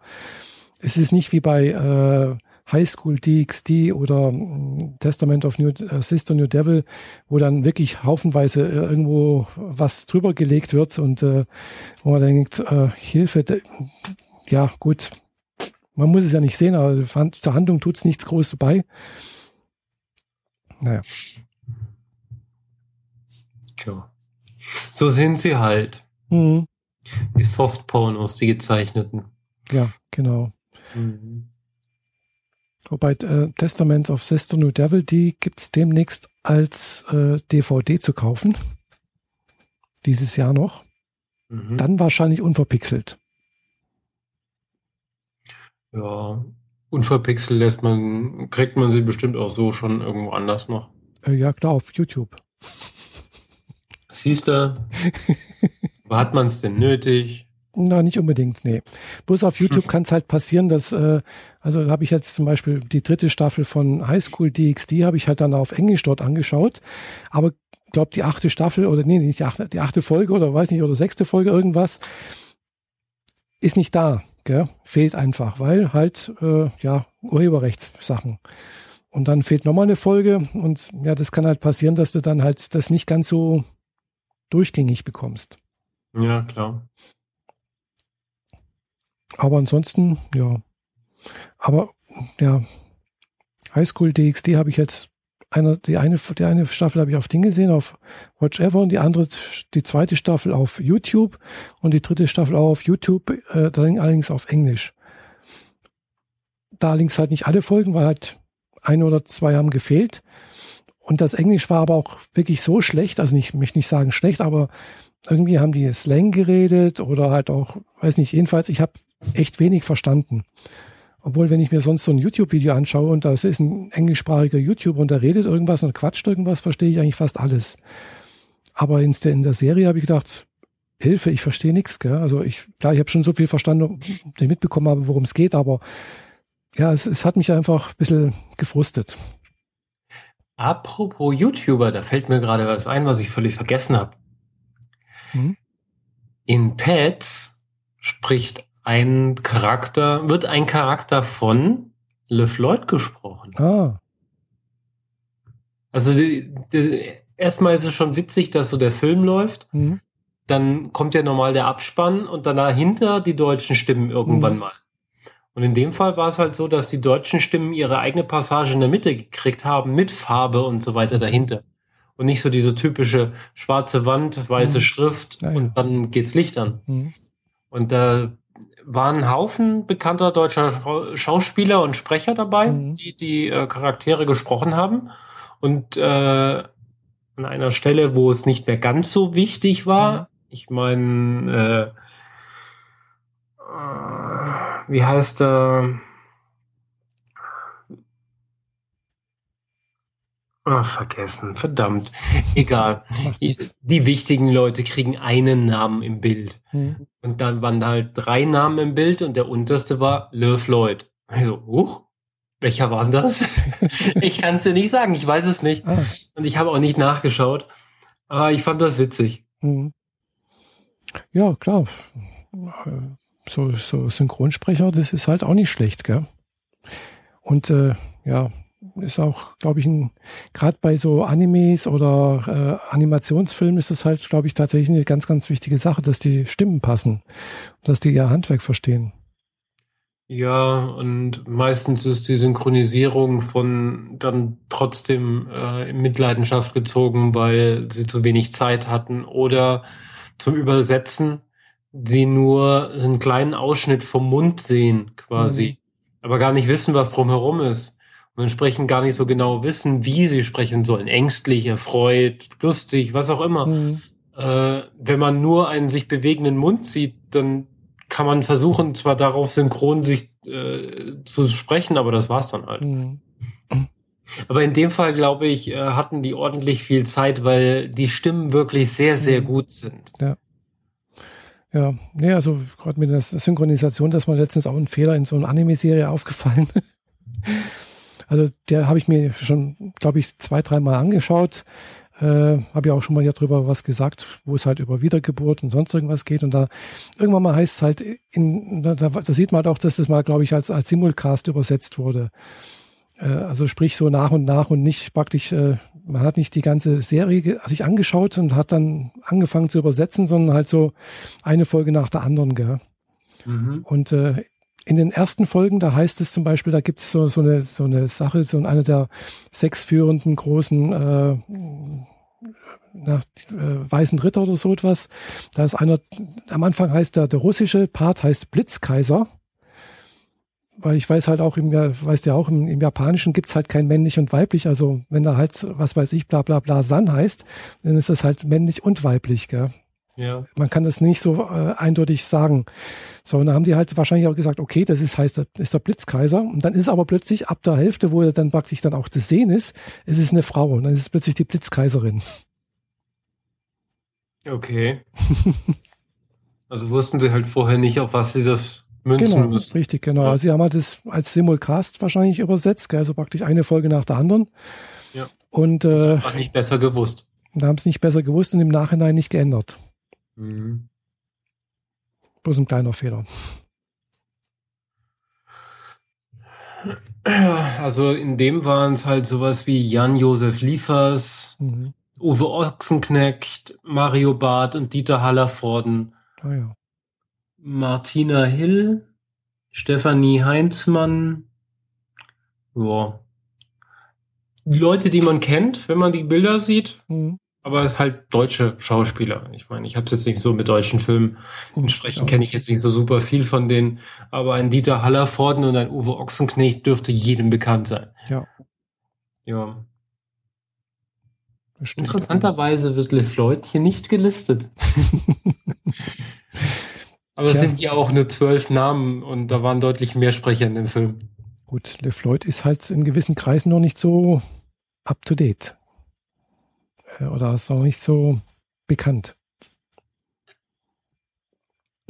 es ist nicht wie bei äh, High School DxD oder mm, Testament of New äh, Sister New Devil, wo dann wirklich haufenweise äh, irgendwo was drüber gelegt wird und äh, wo man denkt, äh, Hilfe, ja gut, man muss es ja nicht sehen, aber zur Handlung tut es nichts Großes bei. Naja. Ja. So sind sie halt. Mhm. Die Softpornos, die gezeichneten. Ja, genau. Mhm. Wobei äh, Testament of Sister New Devil, die gibt es demnächst als äh, DVD zu kaufen. Dieses Jahr noch. Mhm. Dann wahrscheinlich unverpixelt. Ja, unverpixelt lässt man, kriegt man sie bestimmt auch so schon irgendwo anders noch. Äh, ja, klar, auf YouTube. Siehst du? hat man es denn nötig? Na, nicht unbedingt, nee. Bloß auf YouTube kann es halt passieren, dass, äh, also habe ich jetzt zum Beispiel die dritte Staffel von High School DxD, habe ich halt dann auf Englisch dort angeschaut. Aber glaube die achte Staffel oder nee, nicht die achte, die achte Folge oder weiß nicht, oder sechste Folge irgendwas, ist nicht da, gell? Fehlt einfach, weil halt, äh, ja, Urheberrechtssachen. Und dann fehlt nochmal eine Folge und ja, das kann halt passieren, dass du dann halt das nicht ganz so durchgängig bekommst. Ja, klar. Aber ansonsten, ja. Aber ja, Highschool DxD habe ich jetzt eine, die eine, die eine Staffel habe ich auf Ding gesehen, auf Watch Ever und die andere, die zweite Staffel auf YouTube und die dritte Staffel auch auf YouTube, äh, allerdings auf Englisch. Da allerdings halt nicht alle Folgen, weil halt ein oder zwei haben gefehlt. Und das Englisch war aber auch wirklich so schlecht, also nicht, möchte nicht sagen schlecht, aber irgendwie haben die Slang geredet oder halt auch, weiß nicht, jedenfalls, ich habe echt wenig verstanden. Obwohl, wenn ich mir sonst so ein YouTube-Video anschaue und das ist ein englischsprachiger YouTuber und der redet irgendwas und quatscht irgendwas, verstehe ich eigentlich fast alles. Aber in der, in der Serie habe ich gedacht, Hilfe, ich verstehe nichts. Also ich, klar, ich habe schon so viel verstanden, dass ich mitbekommen habe, worum es geht, aber ja, es, es hat mich einfach ein bisschen gefrustet. Apropos YouTuber, da fällt mir gerade was ein, was ich völlig vergessen habe. Hm? In Pets spricht ein Charakter, wird ein Charakter von Le Floyd gesprochen. Ah. Also die, die, erstmal ist es schon witzig, dass so der Film läuft. Mhm. Dann kommt ja normal der Abspann und dann dahinter die deutschen Stimmen irgendwann mhm. mal. Und in dem Fall war es halt so, dass die deutschen Stimmen ihre eigene Passage in der Mitte gekriegt haben mit Farbe und so weiter dahinter. Und nicht so diese typische schwarze Wand, weiße mhm. Schrift ja, ja. und dann geht's Licht an. Mhm. Und da waren ein Haufen bekannter deutscher Schauspieler und Sprecher dabei, mhm. die die äh, Charaktere gesprochen haben. Und äh, an einer Stelle, wo es nicht mehr ganz so wichtig war, mhm. ich meine, äh, äh, wie heißt er? Ach, vergessen, verdammt. Egal. Die wichtigen Leute kriegen einen Namen im Bild. Mhm. Und dann waren halt drei Namen im Bild und der unterste war Le Floyd. Also, huch, welcher war denn das? ich kann es dir nicht sagen, ich weiß es nicht. Ah. Und ich habe auch nicht nachgeschaut. Aber ich fand das witzig. Mhm. Ja, klar. So, so Synchronsprecher, das ist halt auch nicht schlecht, gell? Und äh, ja, ist auch, glaube ich, gerade bei so Animes oder äh, Animationsfilmen ist das halt, glaube ich, tatsächlich eine ganz, ganz wichtige Sache, dass die Stimmen passen, dass die ihr Handwerk verstehen. Ja, und meistens ist die Synchronisierung von dann trotzdem äh, in Mitleidenschaft gezogen, weil sie zu wenig Zeit hatten oder zum Übersetzen sie nur einen kleinen Ausschnitt vom Mund sehen, quasi, mhm. aber gar nicht wissen, was drumherum ist. Und entsprechend gar nicht so genau wissen, wie sie sprechen sollen. Ängstlich, erfreut, lustig, was auch immer. Mhm. Äh, wenn man nur einen sich bewegenden Mund sieht, dann kann man versuchen, zwar darauf synchron sich äh, zu sprechen, aber das war's dann halt. Mhm. Aber in dem Fall, glaube ich, äh, hatten die ordentlich viel Zeit, weil die Stimmen wirklich sehr, sehr mhm. gut sind. Ja. Ja, nee, also gerade mit der Synchronisation, das war letztens auch ein Fehler in so einer Anime-Serie aufgefallen. also der habe ich mir schon, glaube ich, zwei, dreimal angeschaut. Äh, habe ja auch schon mal ja drüber was gesagt, wo es halt über Wiedergeburt und sonst irgendwas geht. Und da irgendwann mal heißt es halt, in, da, da sieht man halt auch, dass das mal, glaube ich, als, als Simulcast übersetzt wurde. Äh, also sprich so nach und nach und nicht praktisch, äh, man hat nicht die ganze Serie sich angeschaut und hat dann angefangen zu übersetzen, sondern halt so eine Folge nach der anderen. Gell? Mhm. Und äh, in den ersten Folgen, da heißt es zum Beispiel, da gibt es so, so, eine, so eine Sache, so eine der sechs führenden großen äh, na, äh, Weißen Ritter oder so etwas. Da ist einer, am Anfang heißt der, der russische Part heißt Blitzkaiser weil ich weiß halt auch, im, weißt ja auch, im, im Japanischen gibt's halt kein männlich und weiblich. Also wenn da halt, was weiß ich, bla bla bla San heißt, dann ist das halt männlich und weiblich, gell? Ja. Man kann das nicht so äh, eindeutig sagen. So, und da haben die halt wahrscheinlich auch gesagt, okay, das ist heißt, ist der Blitzkaiser. Und dann ist aber plötzlich ab der Hälfte, wo er dann praktisch dann auch das Sehen ist, ist es eine Frau. Und dann ist es plötzlich die Blitzkaiserin. Okay. also wussten sie halt vorher nicht, auf was sie das münzen genau, müssen. Richtig, genau. Ja. Also sie haben halt das als Simulcast wahrscheinlich übersetzt, also praktisch eine Folge nach der anderen. Ja. Und äh, nicht besser gewusst. Da haben sie nicht besser gewusst und im Nachhinein nicht geändert. Mhm. Bloß ein kleiner Fehler. Also in dem waren es halt sowas wie Jan-Josef Liefers, mhm. Uwe Ochsenknecht, Mario Barth und Dieter Hallervorden. Ah ja. Martina Hill, Stefanie Heinzmann. Ja. Die Leute, die man kennt, wenn man die Bilder sieht. Mhm. Aber es ist halt deutsche Schauspieler. Ich meine, ich habe es jetzt nicht so mit deutschen Filmen. Entsprechend kenne ich jetzt nicht so super viel von denen. Aber ein Dieter Hallervorden und ein Uwe Ochsenknecht dürfte jedem bekannt sein. Ja. Ja. Interessanterweise wird LeFloid hier nicht gelistet. Aber es sind ja auch nur zwölf Namen und da waren deutlich mehr Sprecher in dem Film. Gut, LeFloid ist halt in gewissen Kreisen noch nicht so up to date. Äh, oder ist noch nicht so bekannt.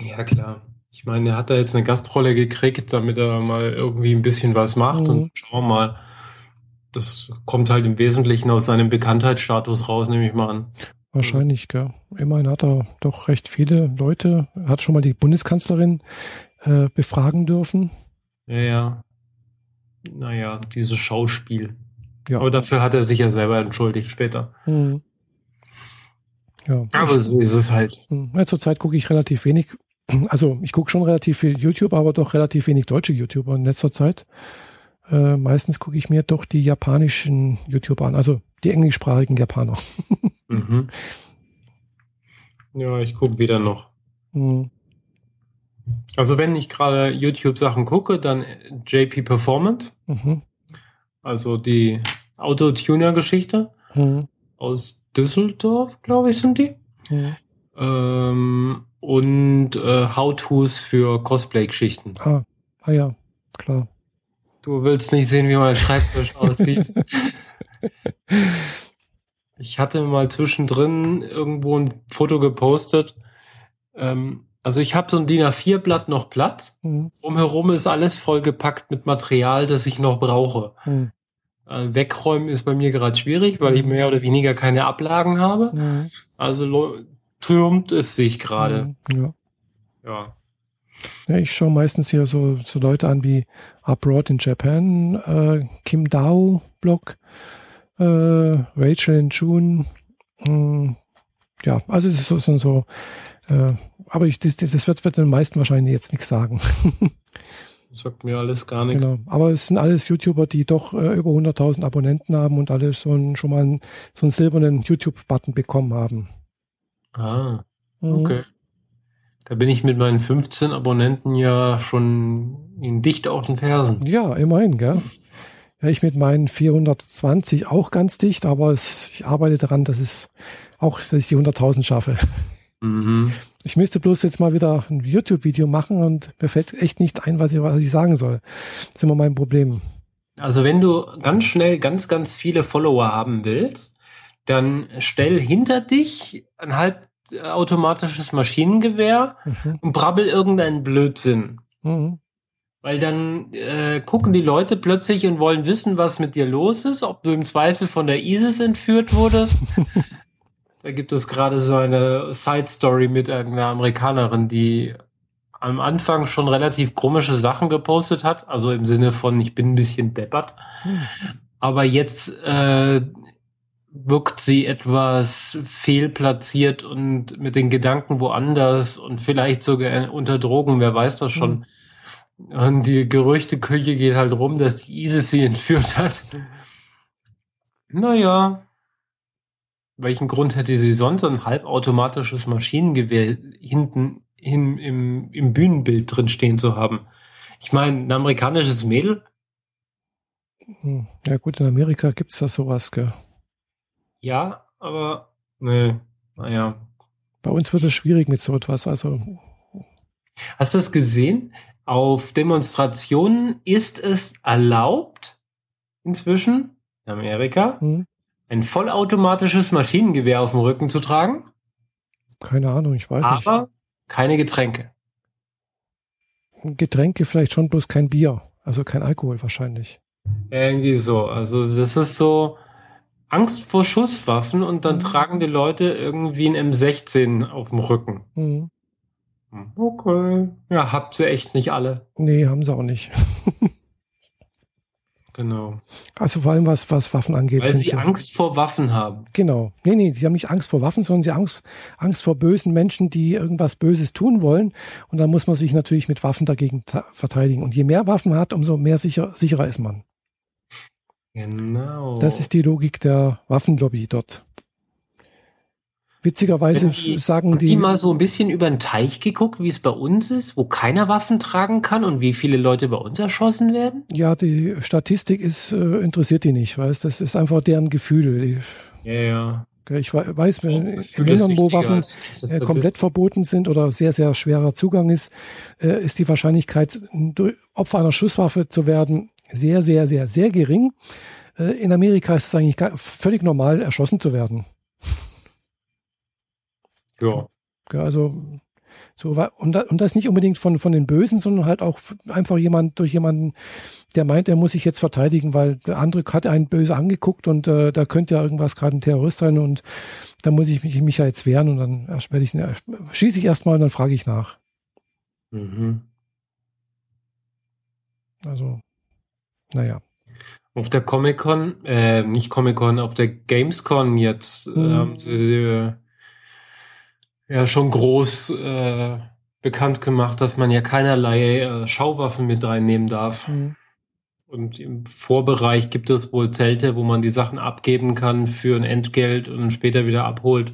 Ja, klar. Ich meine, er hat da jetzt eine Gastrolle gekriegt, damit er mal irgendwie ein bisschen was macht mhm. und schauen wir mal. Das kommt halt im Wesentlichen aus seinem Bekanntheitsstatus raus, nehme ich mal an. Wahrscheinlich, gell. Immerhin hat er doch recht viele Leute, hat schon mal die Bundeskanzlerin äh, befragen dürfen. Ja, ja. Naja, dieses Schauspiel. Ja. Aber dafür hat er sich ja selber entschuldigt später. Mhm. Ja. Aber so ist es halt. Hm. Ja, zurzeit gucke ich relativ wenig. Also ich gucke schon relativ viel YouTube, aber doch relativ wenig deutsche YouTuber in letzter Zeit. Äh, meistens gucke ich mir doch die japanischen YouTuber an, also die englischsprachigen Japaner. mhm. Ja, ich gucke wieder noch. Mhm. Also wenn ich gerade YouTube-Sachen gucke, dann JP Performance. Mhm. Also die Autotuner-Geschichte mhm. aus Düsseldorf, glaube ich, sind die. Mhm. Ähm, und äh, How-Tos für Cosplay-Geschichten. Ah. ah ja, klar. Du willst nicht sehen, wie mein Schreibtisch aussieht. Ich hatte mal zwischendrin irgendwo ein Foto gepostet. Ähm, also ich habe so ein DIN A4-Blatt noch Platz. Mhm. Umherum ist alles vollgepackt mit Material, das ich noch brauche. Mhm. Äh, wegräumen ist bei mir gerade schwierig, weil ich mehr oder weniger keine Ablagen habe. Mhm. Also türmt es sich gerade. Mhm. Ja. ja. Ja, ich schaue meistens hier so, so Leute an wie Abroad in Japan, äh, Kim Dao Blog, äh, Rachel in June. Mh, hm, ja, also es ist so, so, so äh, aber ich, das, das wird, wird den meisten wahrscheinlich jetzt nichts sagen. Sagt mir alles gar nichts. Genau, aber es sind alles YouTuber, die doch äh, über 100.000 Abonnenten haben und alle ein, schon mal einen, so einen silbernen YouTube-Button bekommen haben. Ah, mhm. okay. Da bin ich mit meinen 15 Abonnenten ja schon in dicht auf den Fersen. Ja, immerhin, gell? Ja, ich mit meinen 420 auch ganz dicht, aber es, ich arbeite daran, dass es auch, dass ich die 100.000 schaffe. Mhm. Ich müsste bloß jetzt mal wieder ein YouTube-Video machen und mir fällt echt nicht ein, was ich, was ich sagen soll. Das ist immer mein Problem. Also wenn du ganz schnell ganz, ganz viele Follower haben willst, dann stell hinter dich ein halb automatisches Maschinengewehr mhm. und brabbel irgendeinen Blödsinn. Mhm. Weil dann äh, gucken die Leute plötzlich und wollen wissen, was mit dir los ist, ob du im Zweifel von der ISIS entführt wurdest. da gibt es gerade so eine Side-Story mit irgendeiner Amerikanerin, die am Anfang schon relativ komische Sachen gepostet hat, also im Sinne von, ich bin ein bisschen deppert. Aber jetzt äh, wirkt sie etwas fehlplatziert und mit den Gedanken woanders und vielleicht sogar unter Drogen, wer weiß das schon. Und die Gerüchteküche geht halt rum, dass die ISIS sie entführt hat. Naja, welchen Grund hätte sie sonst ein halbautomatisches Maschinengewehr hinten hin im, im Bühnenbild drin stehen zu haben? Ich meine, ein amerikanisches Mädel? Hm. Ja gut, in Amerika gibt es ja sowas, gell? Ja, aber nee, naja. Bei uns wird es schwierig mit so etwas. Also. Hast du es gesehen? Auf Demonstrationen ist es erlaubt, inzwischen in Amerika, hm. Ein vollautomatisches Maschinengewehr auf dem Rücken zu tragen. Keine Ahnung, ich weiß aber nicht. Aber keine Getränke. Getränke vielleicht schon, bloß kein Bier. Also kein Alkohol wahrscheinlich. Irgendwie so. Also das ist so, Angst vor Schusswaffen und dann mhm. tragen die Leute irgendwie ein M16 auf dem Rücken. Mhm. Okay. Ja, habt sie echt nicht alle. Nee, haben sie auch nicht. genau. Also vor allem was, was Waffen angeht. Weil sie Angst vor Waffen haben. Genau. Nee, nee, sie haben nicht Angst vor Waffen, sondern sie haben Angst, Angst vor bösen Menschen, die irgendwas Böses tun wollen. Und dann muss man sich natürlich mit Waffen dagegen verteidigen. Und je mehr Waffen man hat, umso mehr sicher, sicherer ist man. Genau. Das ist die Logik der Waffenlobby dort. Witzigerweise die, sagen die. die mal so ein bisschen über den Teich geguckt, wie es bei uns ist, wo keiner Waffen tragen kann und wie viele Leute bei uns erschossen werden? Ja, die Statistik ist, äh, interessiert die nicht, weißt Das ist einfach deren Gefühl. Ja, ja. Ich weiß, wenn in Ländern, wo Waffen äh, komplett verboten sind oder sehr, sehr schwerer Zugang ist, äh, ist die Wahrscheinlichkeit, Opfer einer Schusswaffe zu werden, sehr, sehr, sehr, sehr gering. Äh, in Amerika ist es eigentlich völlig normal, erschossen zu werden. Ja. Also so und, und das nicht unbedingt von, von den Bösen, sondern halt auch einfach jemand durch jemanden, der meint, er muss sich jetzt verteidigen, weil der andere hat einen böse angeguckt und äh, da könnte ja irgendwas gerade ein Terrorist sein und da muss ich mich, mich ja jetzt wehren und dann werde ich, schieße ich erstmal und dann frage ich nach. Mhm. Also, naja. Auf der Comic-Con, äh, nicht Comic-Con, auf der Gamescon jetzt mhm. äh, ja schon groß äh, bekannt gemacht, dass man ja keinerlei äh, Schauwaffen mit reinnehmen darf. Mhm. Und im Vorbereich gibt es wohl Zelte, wo man die Sachen abgeben kann für ein Entgelt und später wieder abholt,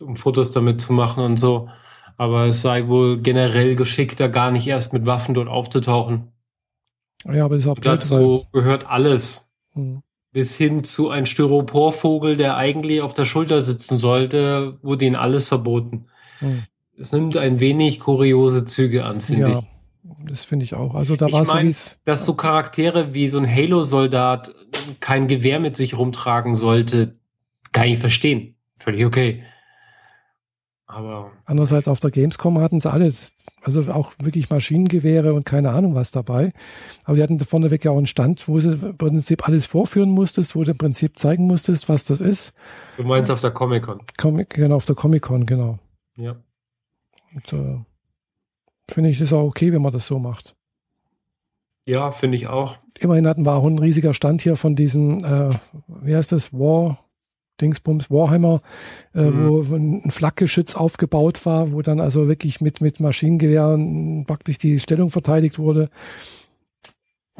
um Fotos damit zu machen und so. Aber es sei wohl generell geschickter, gar nicht erst mit Waffen dort aufzutauchen. Ja, aber das ist auch dazu gehört alles. Mhm. Bis hin zu ein Styroporvogel, der eigentlich auf der Schulter sitzen sollte, wurde ihnen alles verboten. Mhm. Es nimmt ein wenig kuriose Züge an, finde ja, ich. Das finde ich auch. Also da war mein, so dass so Charaktere wie so ein Halo-Soldat kein Gewehr mit sich rumtragen sollte, kann ich verstehen. Völlig okay. Aber Andererseits auf der Gamescom hatten sie alle, also auch wirklich Maschinengewehre und keine Ahnung was dabei. Aber die hatten vorneweg ja auch einen Stand, wo sie im Prinzip alles vorführen musstest, wo du im Prinzip zeigen musstest, was das ist. Du meinst auf der Comic-Con? Comic, genau, auf der Comic-Con, genau. Ja. Und äh, finde ich, ist auch okay, wenn man das so macht. Ja, finde ich auch. Immerhin hatten wir auch ein riesiger Stand hier von diesem, äh, wie heißt das, War Dingsbums Warhammer, äh, mhm. wo ein Flakgeschütz aufgebaut war, wo dann also wirklich mit, mit Maschinengewehren praktisch die Stellung verteidigt wurde.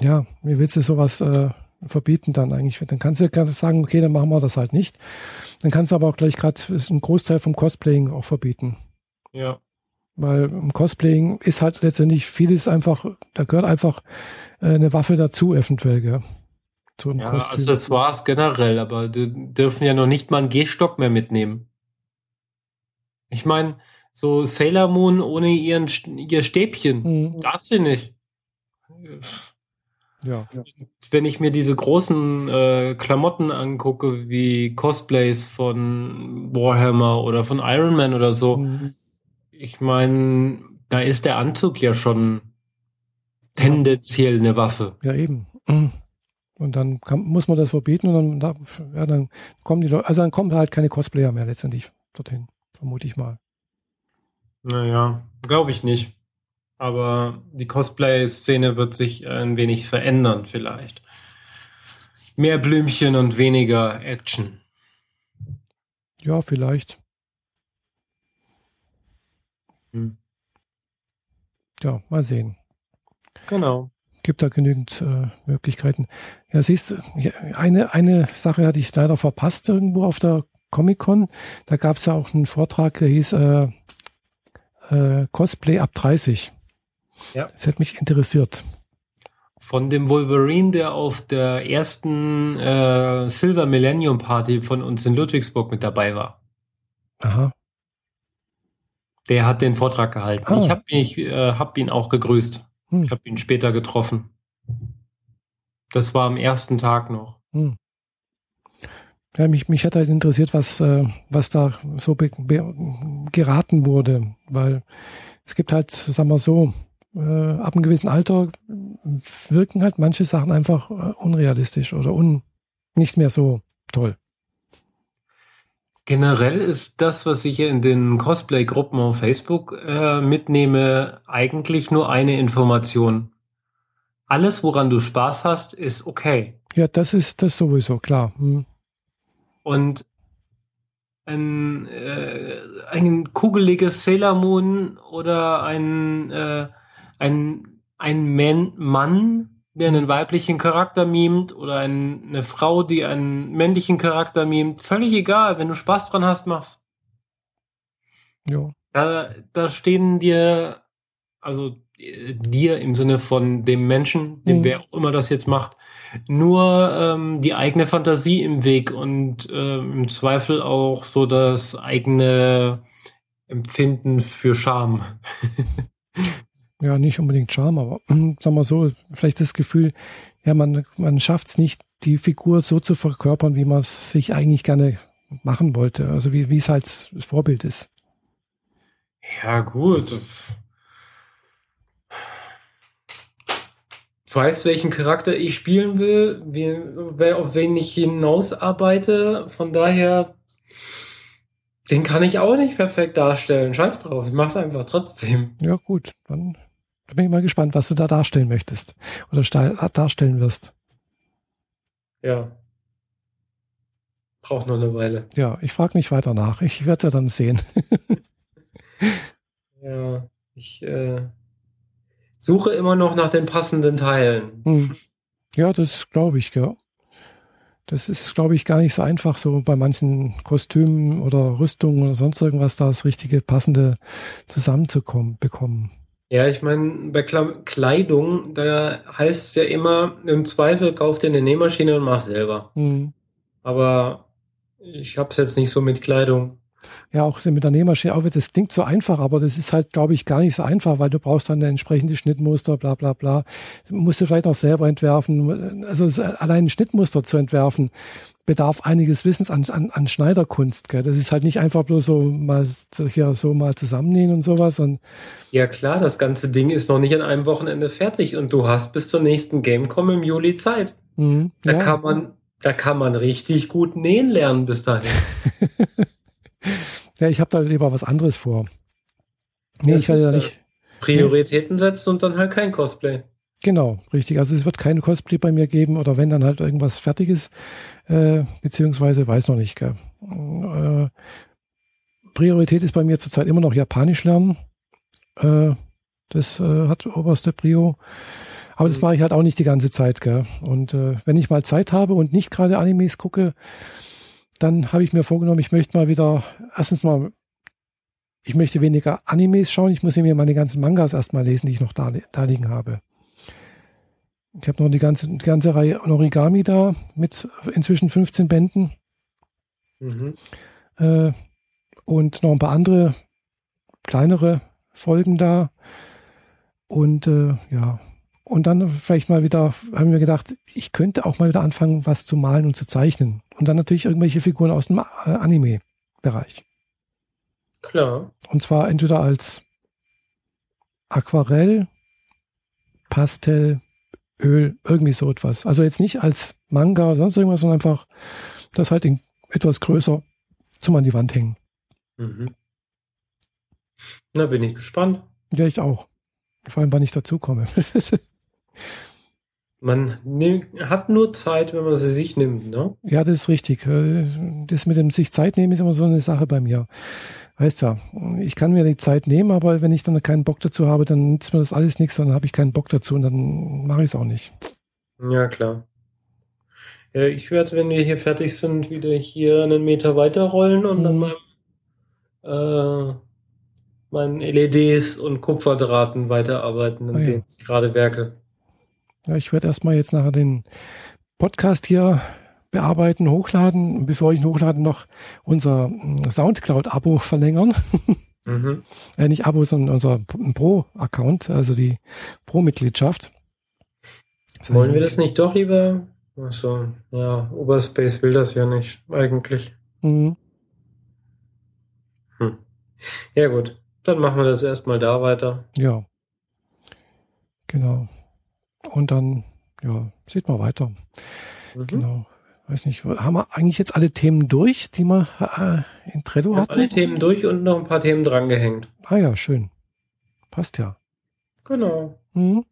Ja, wie willst du sowas äh, verbieten dann eigentlich? Dann kannst du sagen, okay, dann machen wir das halt nicht. Dann kannst du aber auch gleich gerade einen Großteil vom Cosplaying auch verbieten. Ja. Weil im Cosplaying ist halt letztendlich vieles einfach, da gehört einfach äh, eine Waffe dazu, eventuell, gell? Zu einem ja, Kostüm. Accessoires generell, aber die dürfen ja noch nicht mal einen Gehstock mehr mitnehmen. Ich meine, so Sailor Moon ohne ihren, ihr Stäbchen, mhm. das sie nicht. Ja. Wenn ich mir diese großen äh, Klamotten angucke, wie Cosplays von Warhammer oder von Iron Man oder so, mhm. ich meine, da ist der Anzug ja schon tendenziell eine Waffe. Ja, eben. Und dann kann, muss man das verbieten und dann, ja, dann kommen die Leute, also dann kommen halt keine Cosplayer mehr letztendlich dorthin, vermute ich mal. Naja, glaube ich nicht. Aber die Cosplay-Szene wird sich ein wenig verändern, vielleicht. Mehr Blümchen und weniger Action. Ja, vielleicht. Hm. Ja, mal sehen. Genau. Gibt da genügend äh, Möglichkeiten. Ja, siehst du, eine, eine Sache hatte ich leider verpasst irgendwo auf der Comic-Con. Da gab es ja auch einen Vortrag, der hieß äh, äh, Cosplay ab 30. Ja. Das hätte mich interessiert. Von dem Wolverine, der auf der ersten äh, Silver Millennium Party von uns in Ludwigsburg mit dabei war. Aha. Der hat den Vortrag gehalten. Ah. Ich habe äh, hab ihn auch gegrüßt. Hm. Ich habe ihn später getroffen. Das war am ersten Tag noch. Hm. Ja, mich, mich hat halt interessiert, was, äh, was da so geraten wurde, weil es gibt halt, sagen wir so, äh, ab einem gewissen Alter wirken halt manche Sachen einfach äh, unrealistisch oder un, nicht mehr so toll. Generell ist das, was ich hier in den Cosplay-Gruppen auf Facebook äh, mitnehme, eigentlich nur eine Information. Alles, woran du Spaß hast, ist okay. Ja, das ist das sowieso, klar. Hm. Und ein, äh, ein kugeliges Sailor Moon oder ein, äh, ein, ein Man, Mann, der einen weiblichen Charakter mimt oder ein, eine Frau, die einen männlichen Charakter mimt, völlig egal. Wenn du Spaß dran hast, mach's. Ja. Da, da stehen dir, also äh, dir im Sinne von dem Menschen, dem mhm. wer auch immer das jetzt macht, nur ähm, die eigene Fantasie im Weg und ähm, im Zweifel auch so das eigene Empfinden für Scham. ja, nicht unbedingt Scham, aber sagen wir so, vielleicht das Gefühl, ja, man, man schafft es nicht, die Figur so zu verkörpern, wie man es sich eigentlich gerne machen wollte. Also wie, wie es halt das Vorbild ist. Ja, gut. weiß, welchen Charakter ich spielen will, wie, auf wen ich hinaus arbeite. Von daher, den kann ich auch nicht perfekt darstellen. Scheiß drauf, ich mach's einfach trotzdem. Ja, gut, dann bin ich mal gespannt, was du da darstellen möchtest oder darstellen wirst. Ja. Braucht noch eine Weile. Ja, ich frage nicht weiter nach. Ich werde ja dann sehen. ja, ich äh, suche immer noch nach den passenden Teilen. Hm. Ja, das glaube ich, ja. Das ist, glaube ich, gar nicht so einfach, so bei manchen Kostümen oder Rüstungen oder sonst irgendwas da das richtige, passende zusammenzukommen, bekommen. Ja, ich meine, bei Kleidung, da heißt es ja immer, im Zweifel kauf dir eine Nähmaschine und mach selber. Mhm. Aber ich habe es jetzt nicht so mit Kleidung. Ja, auch mit der Nähmaschine, auch das klingt so einfach, aber das ist halt, glaube ich, gar nicht so einfach, weil du brauchst dann entsprechende Schnittmuster, bla bla bla. Musst du vielleicht auch selber entwerfen. Also allein ein Schnittmuster zu entwerfen, bedarf einiges Wissens an, an, an Schneiderkunst. Gell? Das ist halt nicht einfach bloß so mal so hier so mal zusammennähen und sowas. Und ja klar, das ganze Ding ist noch nicht an einem Wochenende fertig und du hast bis zur nächsten Gamecom im Juli Zeit. Mhm, da ja. kann man, da kann man richtig gut nähen lernen bis dahin. ja, ich habe da lieber was anderes vor. Nee, das ich werde ja nicht. Prioritäten setzen und dann halt kein Cosplay. Genau, richtig. Also es wird kein Cosplay bei mir geben oder wenn dann halt irgendwas Fertiges, äh, beziehungsweise weiß noch nicht. Gell. Äh, Priorität ist bei mir zurzeit immer noch Japanisch lernen. Äh, das äh, hat oberste Prio. Aber das mhm. mache ich halt auch nicht die ganze Zeit. Gell. Und äh, wenn ich mal Zeit habe und nicht gerade Animes gucke, dann habe ich mir vorgenommen, ich möchte mal wieder erstens mal ich möchte weniger Animes schauen, ich muss mir meine ganzen Mangas erstmal lesen, die ich noch da, da liegen habe. Ich habe noch die ganze, die ganze Reihe Origami da mit inzwischen 15 Bänden. Mhm. Äh, und noch ein paar andere kleinere Folgen da. Und äh, ja, und dann vielleicht mal wieder, haben wir gedacht, ich könnte auch mal wieder anfangen, was zu malen und zu zeichnen. Und dann natürlich irgendwelche Figuren aus dem äh, Anime-Bereich. Klar. Und zwar entweder als Aquarell, Pastell, Öl, irgendwie so etwas. Also jetzt nicht als Manga oder sonst irgendwas, sondern einfach das halt in etwas größer zum an die Wand hängen. Mhm. Na, bin ich gespannt. Ja, ich auch. Vor allem, wann ich dazu komme. man nimmt, hat nur Zeit, wenn man sie sich nimmt, ne? Ja, das ist richtig. Äh, das mit dem sich Zeit nehmen ist immer so eine Sache bei mir. Weißt ja, ich kann mir die Zeit nehmen, aber wenn ich dann keinen Bock dazu habe, dann nützt mir das alles nichts, dann habe ich keinen Bock dazu und dann mache ich es auch nicht. Ja, klar. Ja, ich werde, wenn wir hier fertig sind, wieder hier einen Meter weiterrollen und mhm. dann mal äh, meinen LEDs und Kupferdrahten weiterarbeiten, an ah, denen ich gerade werke. Ja, ich werde erstmal jetzt nachher den Podcast hier bearbeiten, hochladen, bevor ich ihn hochlade, noch unser hm, Soundcloud-Abo verlängern. Mhm. äh, nicht Abo, sondern unser Pro-Account, also die Pro-Mitgliedschaft. Wollen wir das nicht doch lieber? Achso, ja, Oberspace will das ja nicht, eigentlich. Mhm. Hm. Ja, gut. Dann machen wir das erstmal da weiter. Ja. Genau. Und dann, ja, sieht mal weiter. Mhm. Genau. Weiß nicht, haben wir eigentlich jetzt alle Themen durch, die wir äh, in Trello hatten? Alle Themen durch und noch ein paar Themen drangehängt. Ah ja, schön. Passt ja. Genau. Mhm.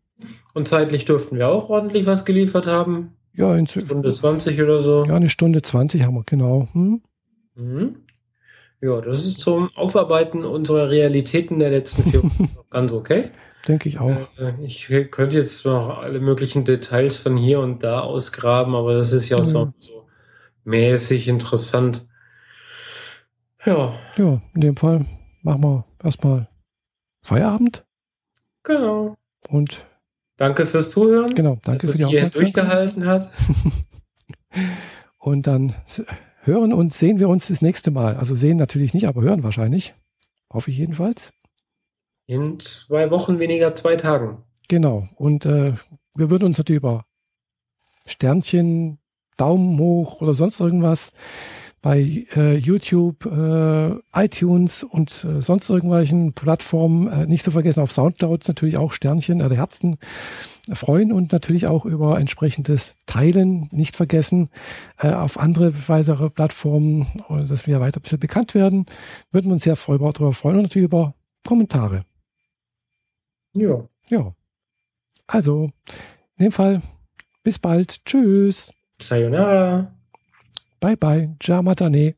Und zeitlich durften wir auch ordentlich was geliefert haben. Ja, in Stunde 20 oder so. Ja, eine Stunde 20 haben wir, genau. Hm? Mhm. Ja, das ist zum Aufarbeiten unserer Realitäten der letzten vier Wochen ganz okay. Denke ich auch. Äh, ich könnte jetzt noch alle möglichen Details von hier und da ausgraben, aber das ist ja auch so, so mäßig interessant. Ja. Ja, in dem Fall machen wir erstmal Feierabend. Genau. Und Danke fürs Zuhören. Genau, danke dass für die Aufmerksamkeit. durchgehalten hat. und dann hören und sehen wir uns das nächste Mal. Also sehen natürlich nicht, aber hören wahrscheinlich. Hoffe ich jedenfalls. In zwei Wochen weniger zwei Tagen. Genau. Und äh, wir würden uns natürlich über Sternchen, Daumen hoch oder sonst irgendwas bei äh, YouTube, äh, iTunes und äh, sonst irgendwelchen Plattformen, äh, nicht zu vergessen auf Soundcloud natürlich auch Sternchen, also Herzen freuen und natürlich auch über entsprechendes Teilen nicht vergessen. Äh, auf andere weitere Plattformen, äh, dass wir weiter ein bisschen bekannt werden, würden wir uns sehr darüber freuen und natürlich über Kommentare. Ja. Ja. Also, in dem Fall, bis bald. Tschüss. Sayonara. Bye bye. Jamatane.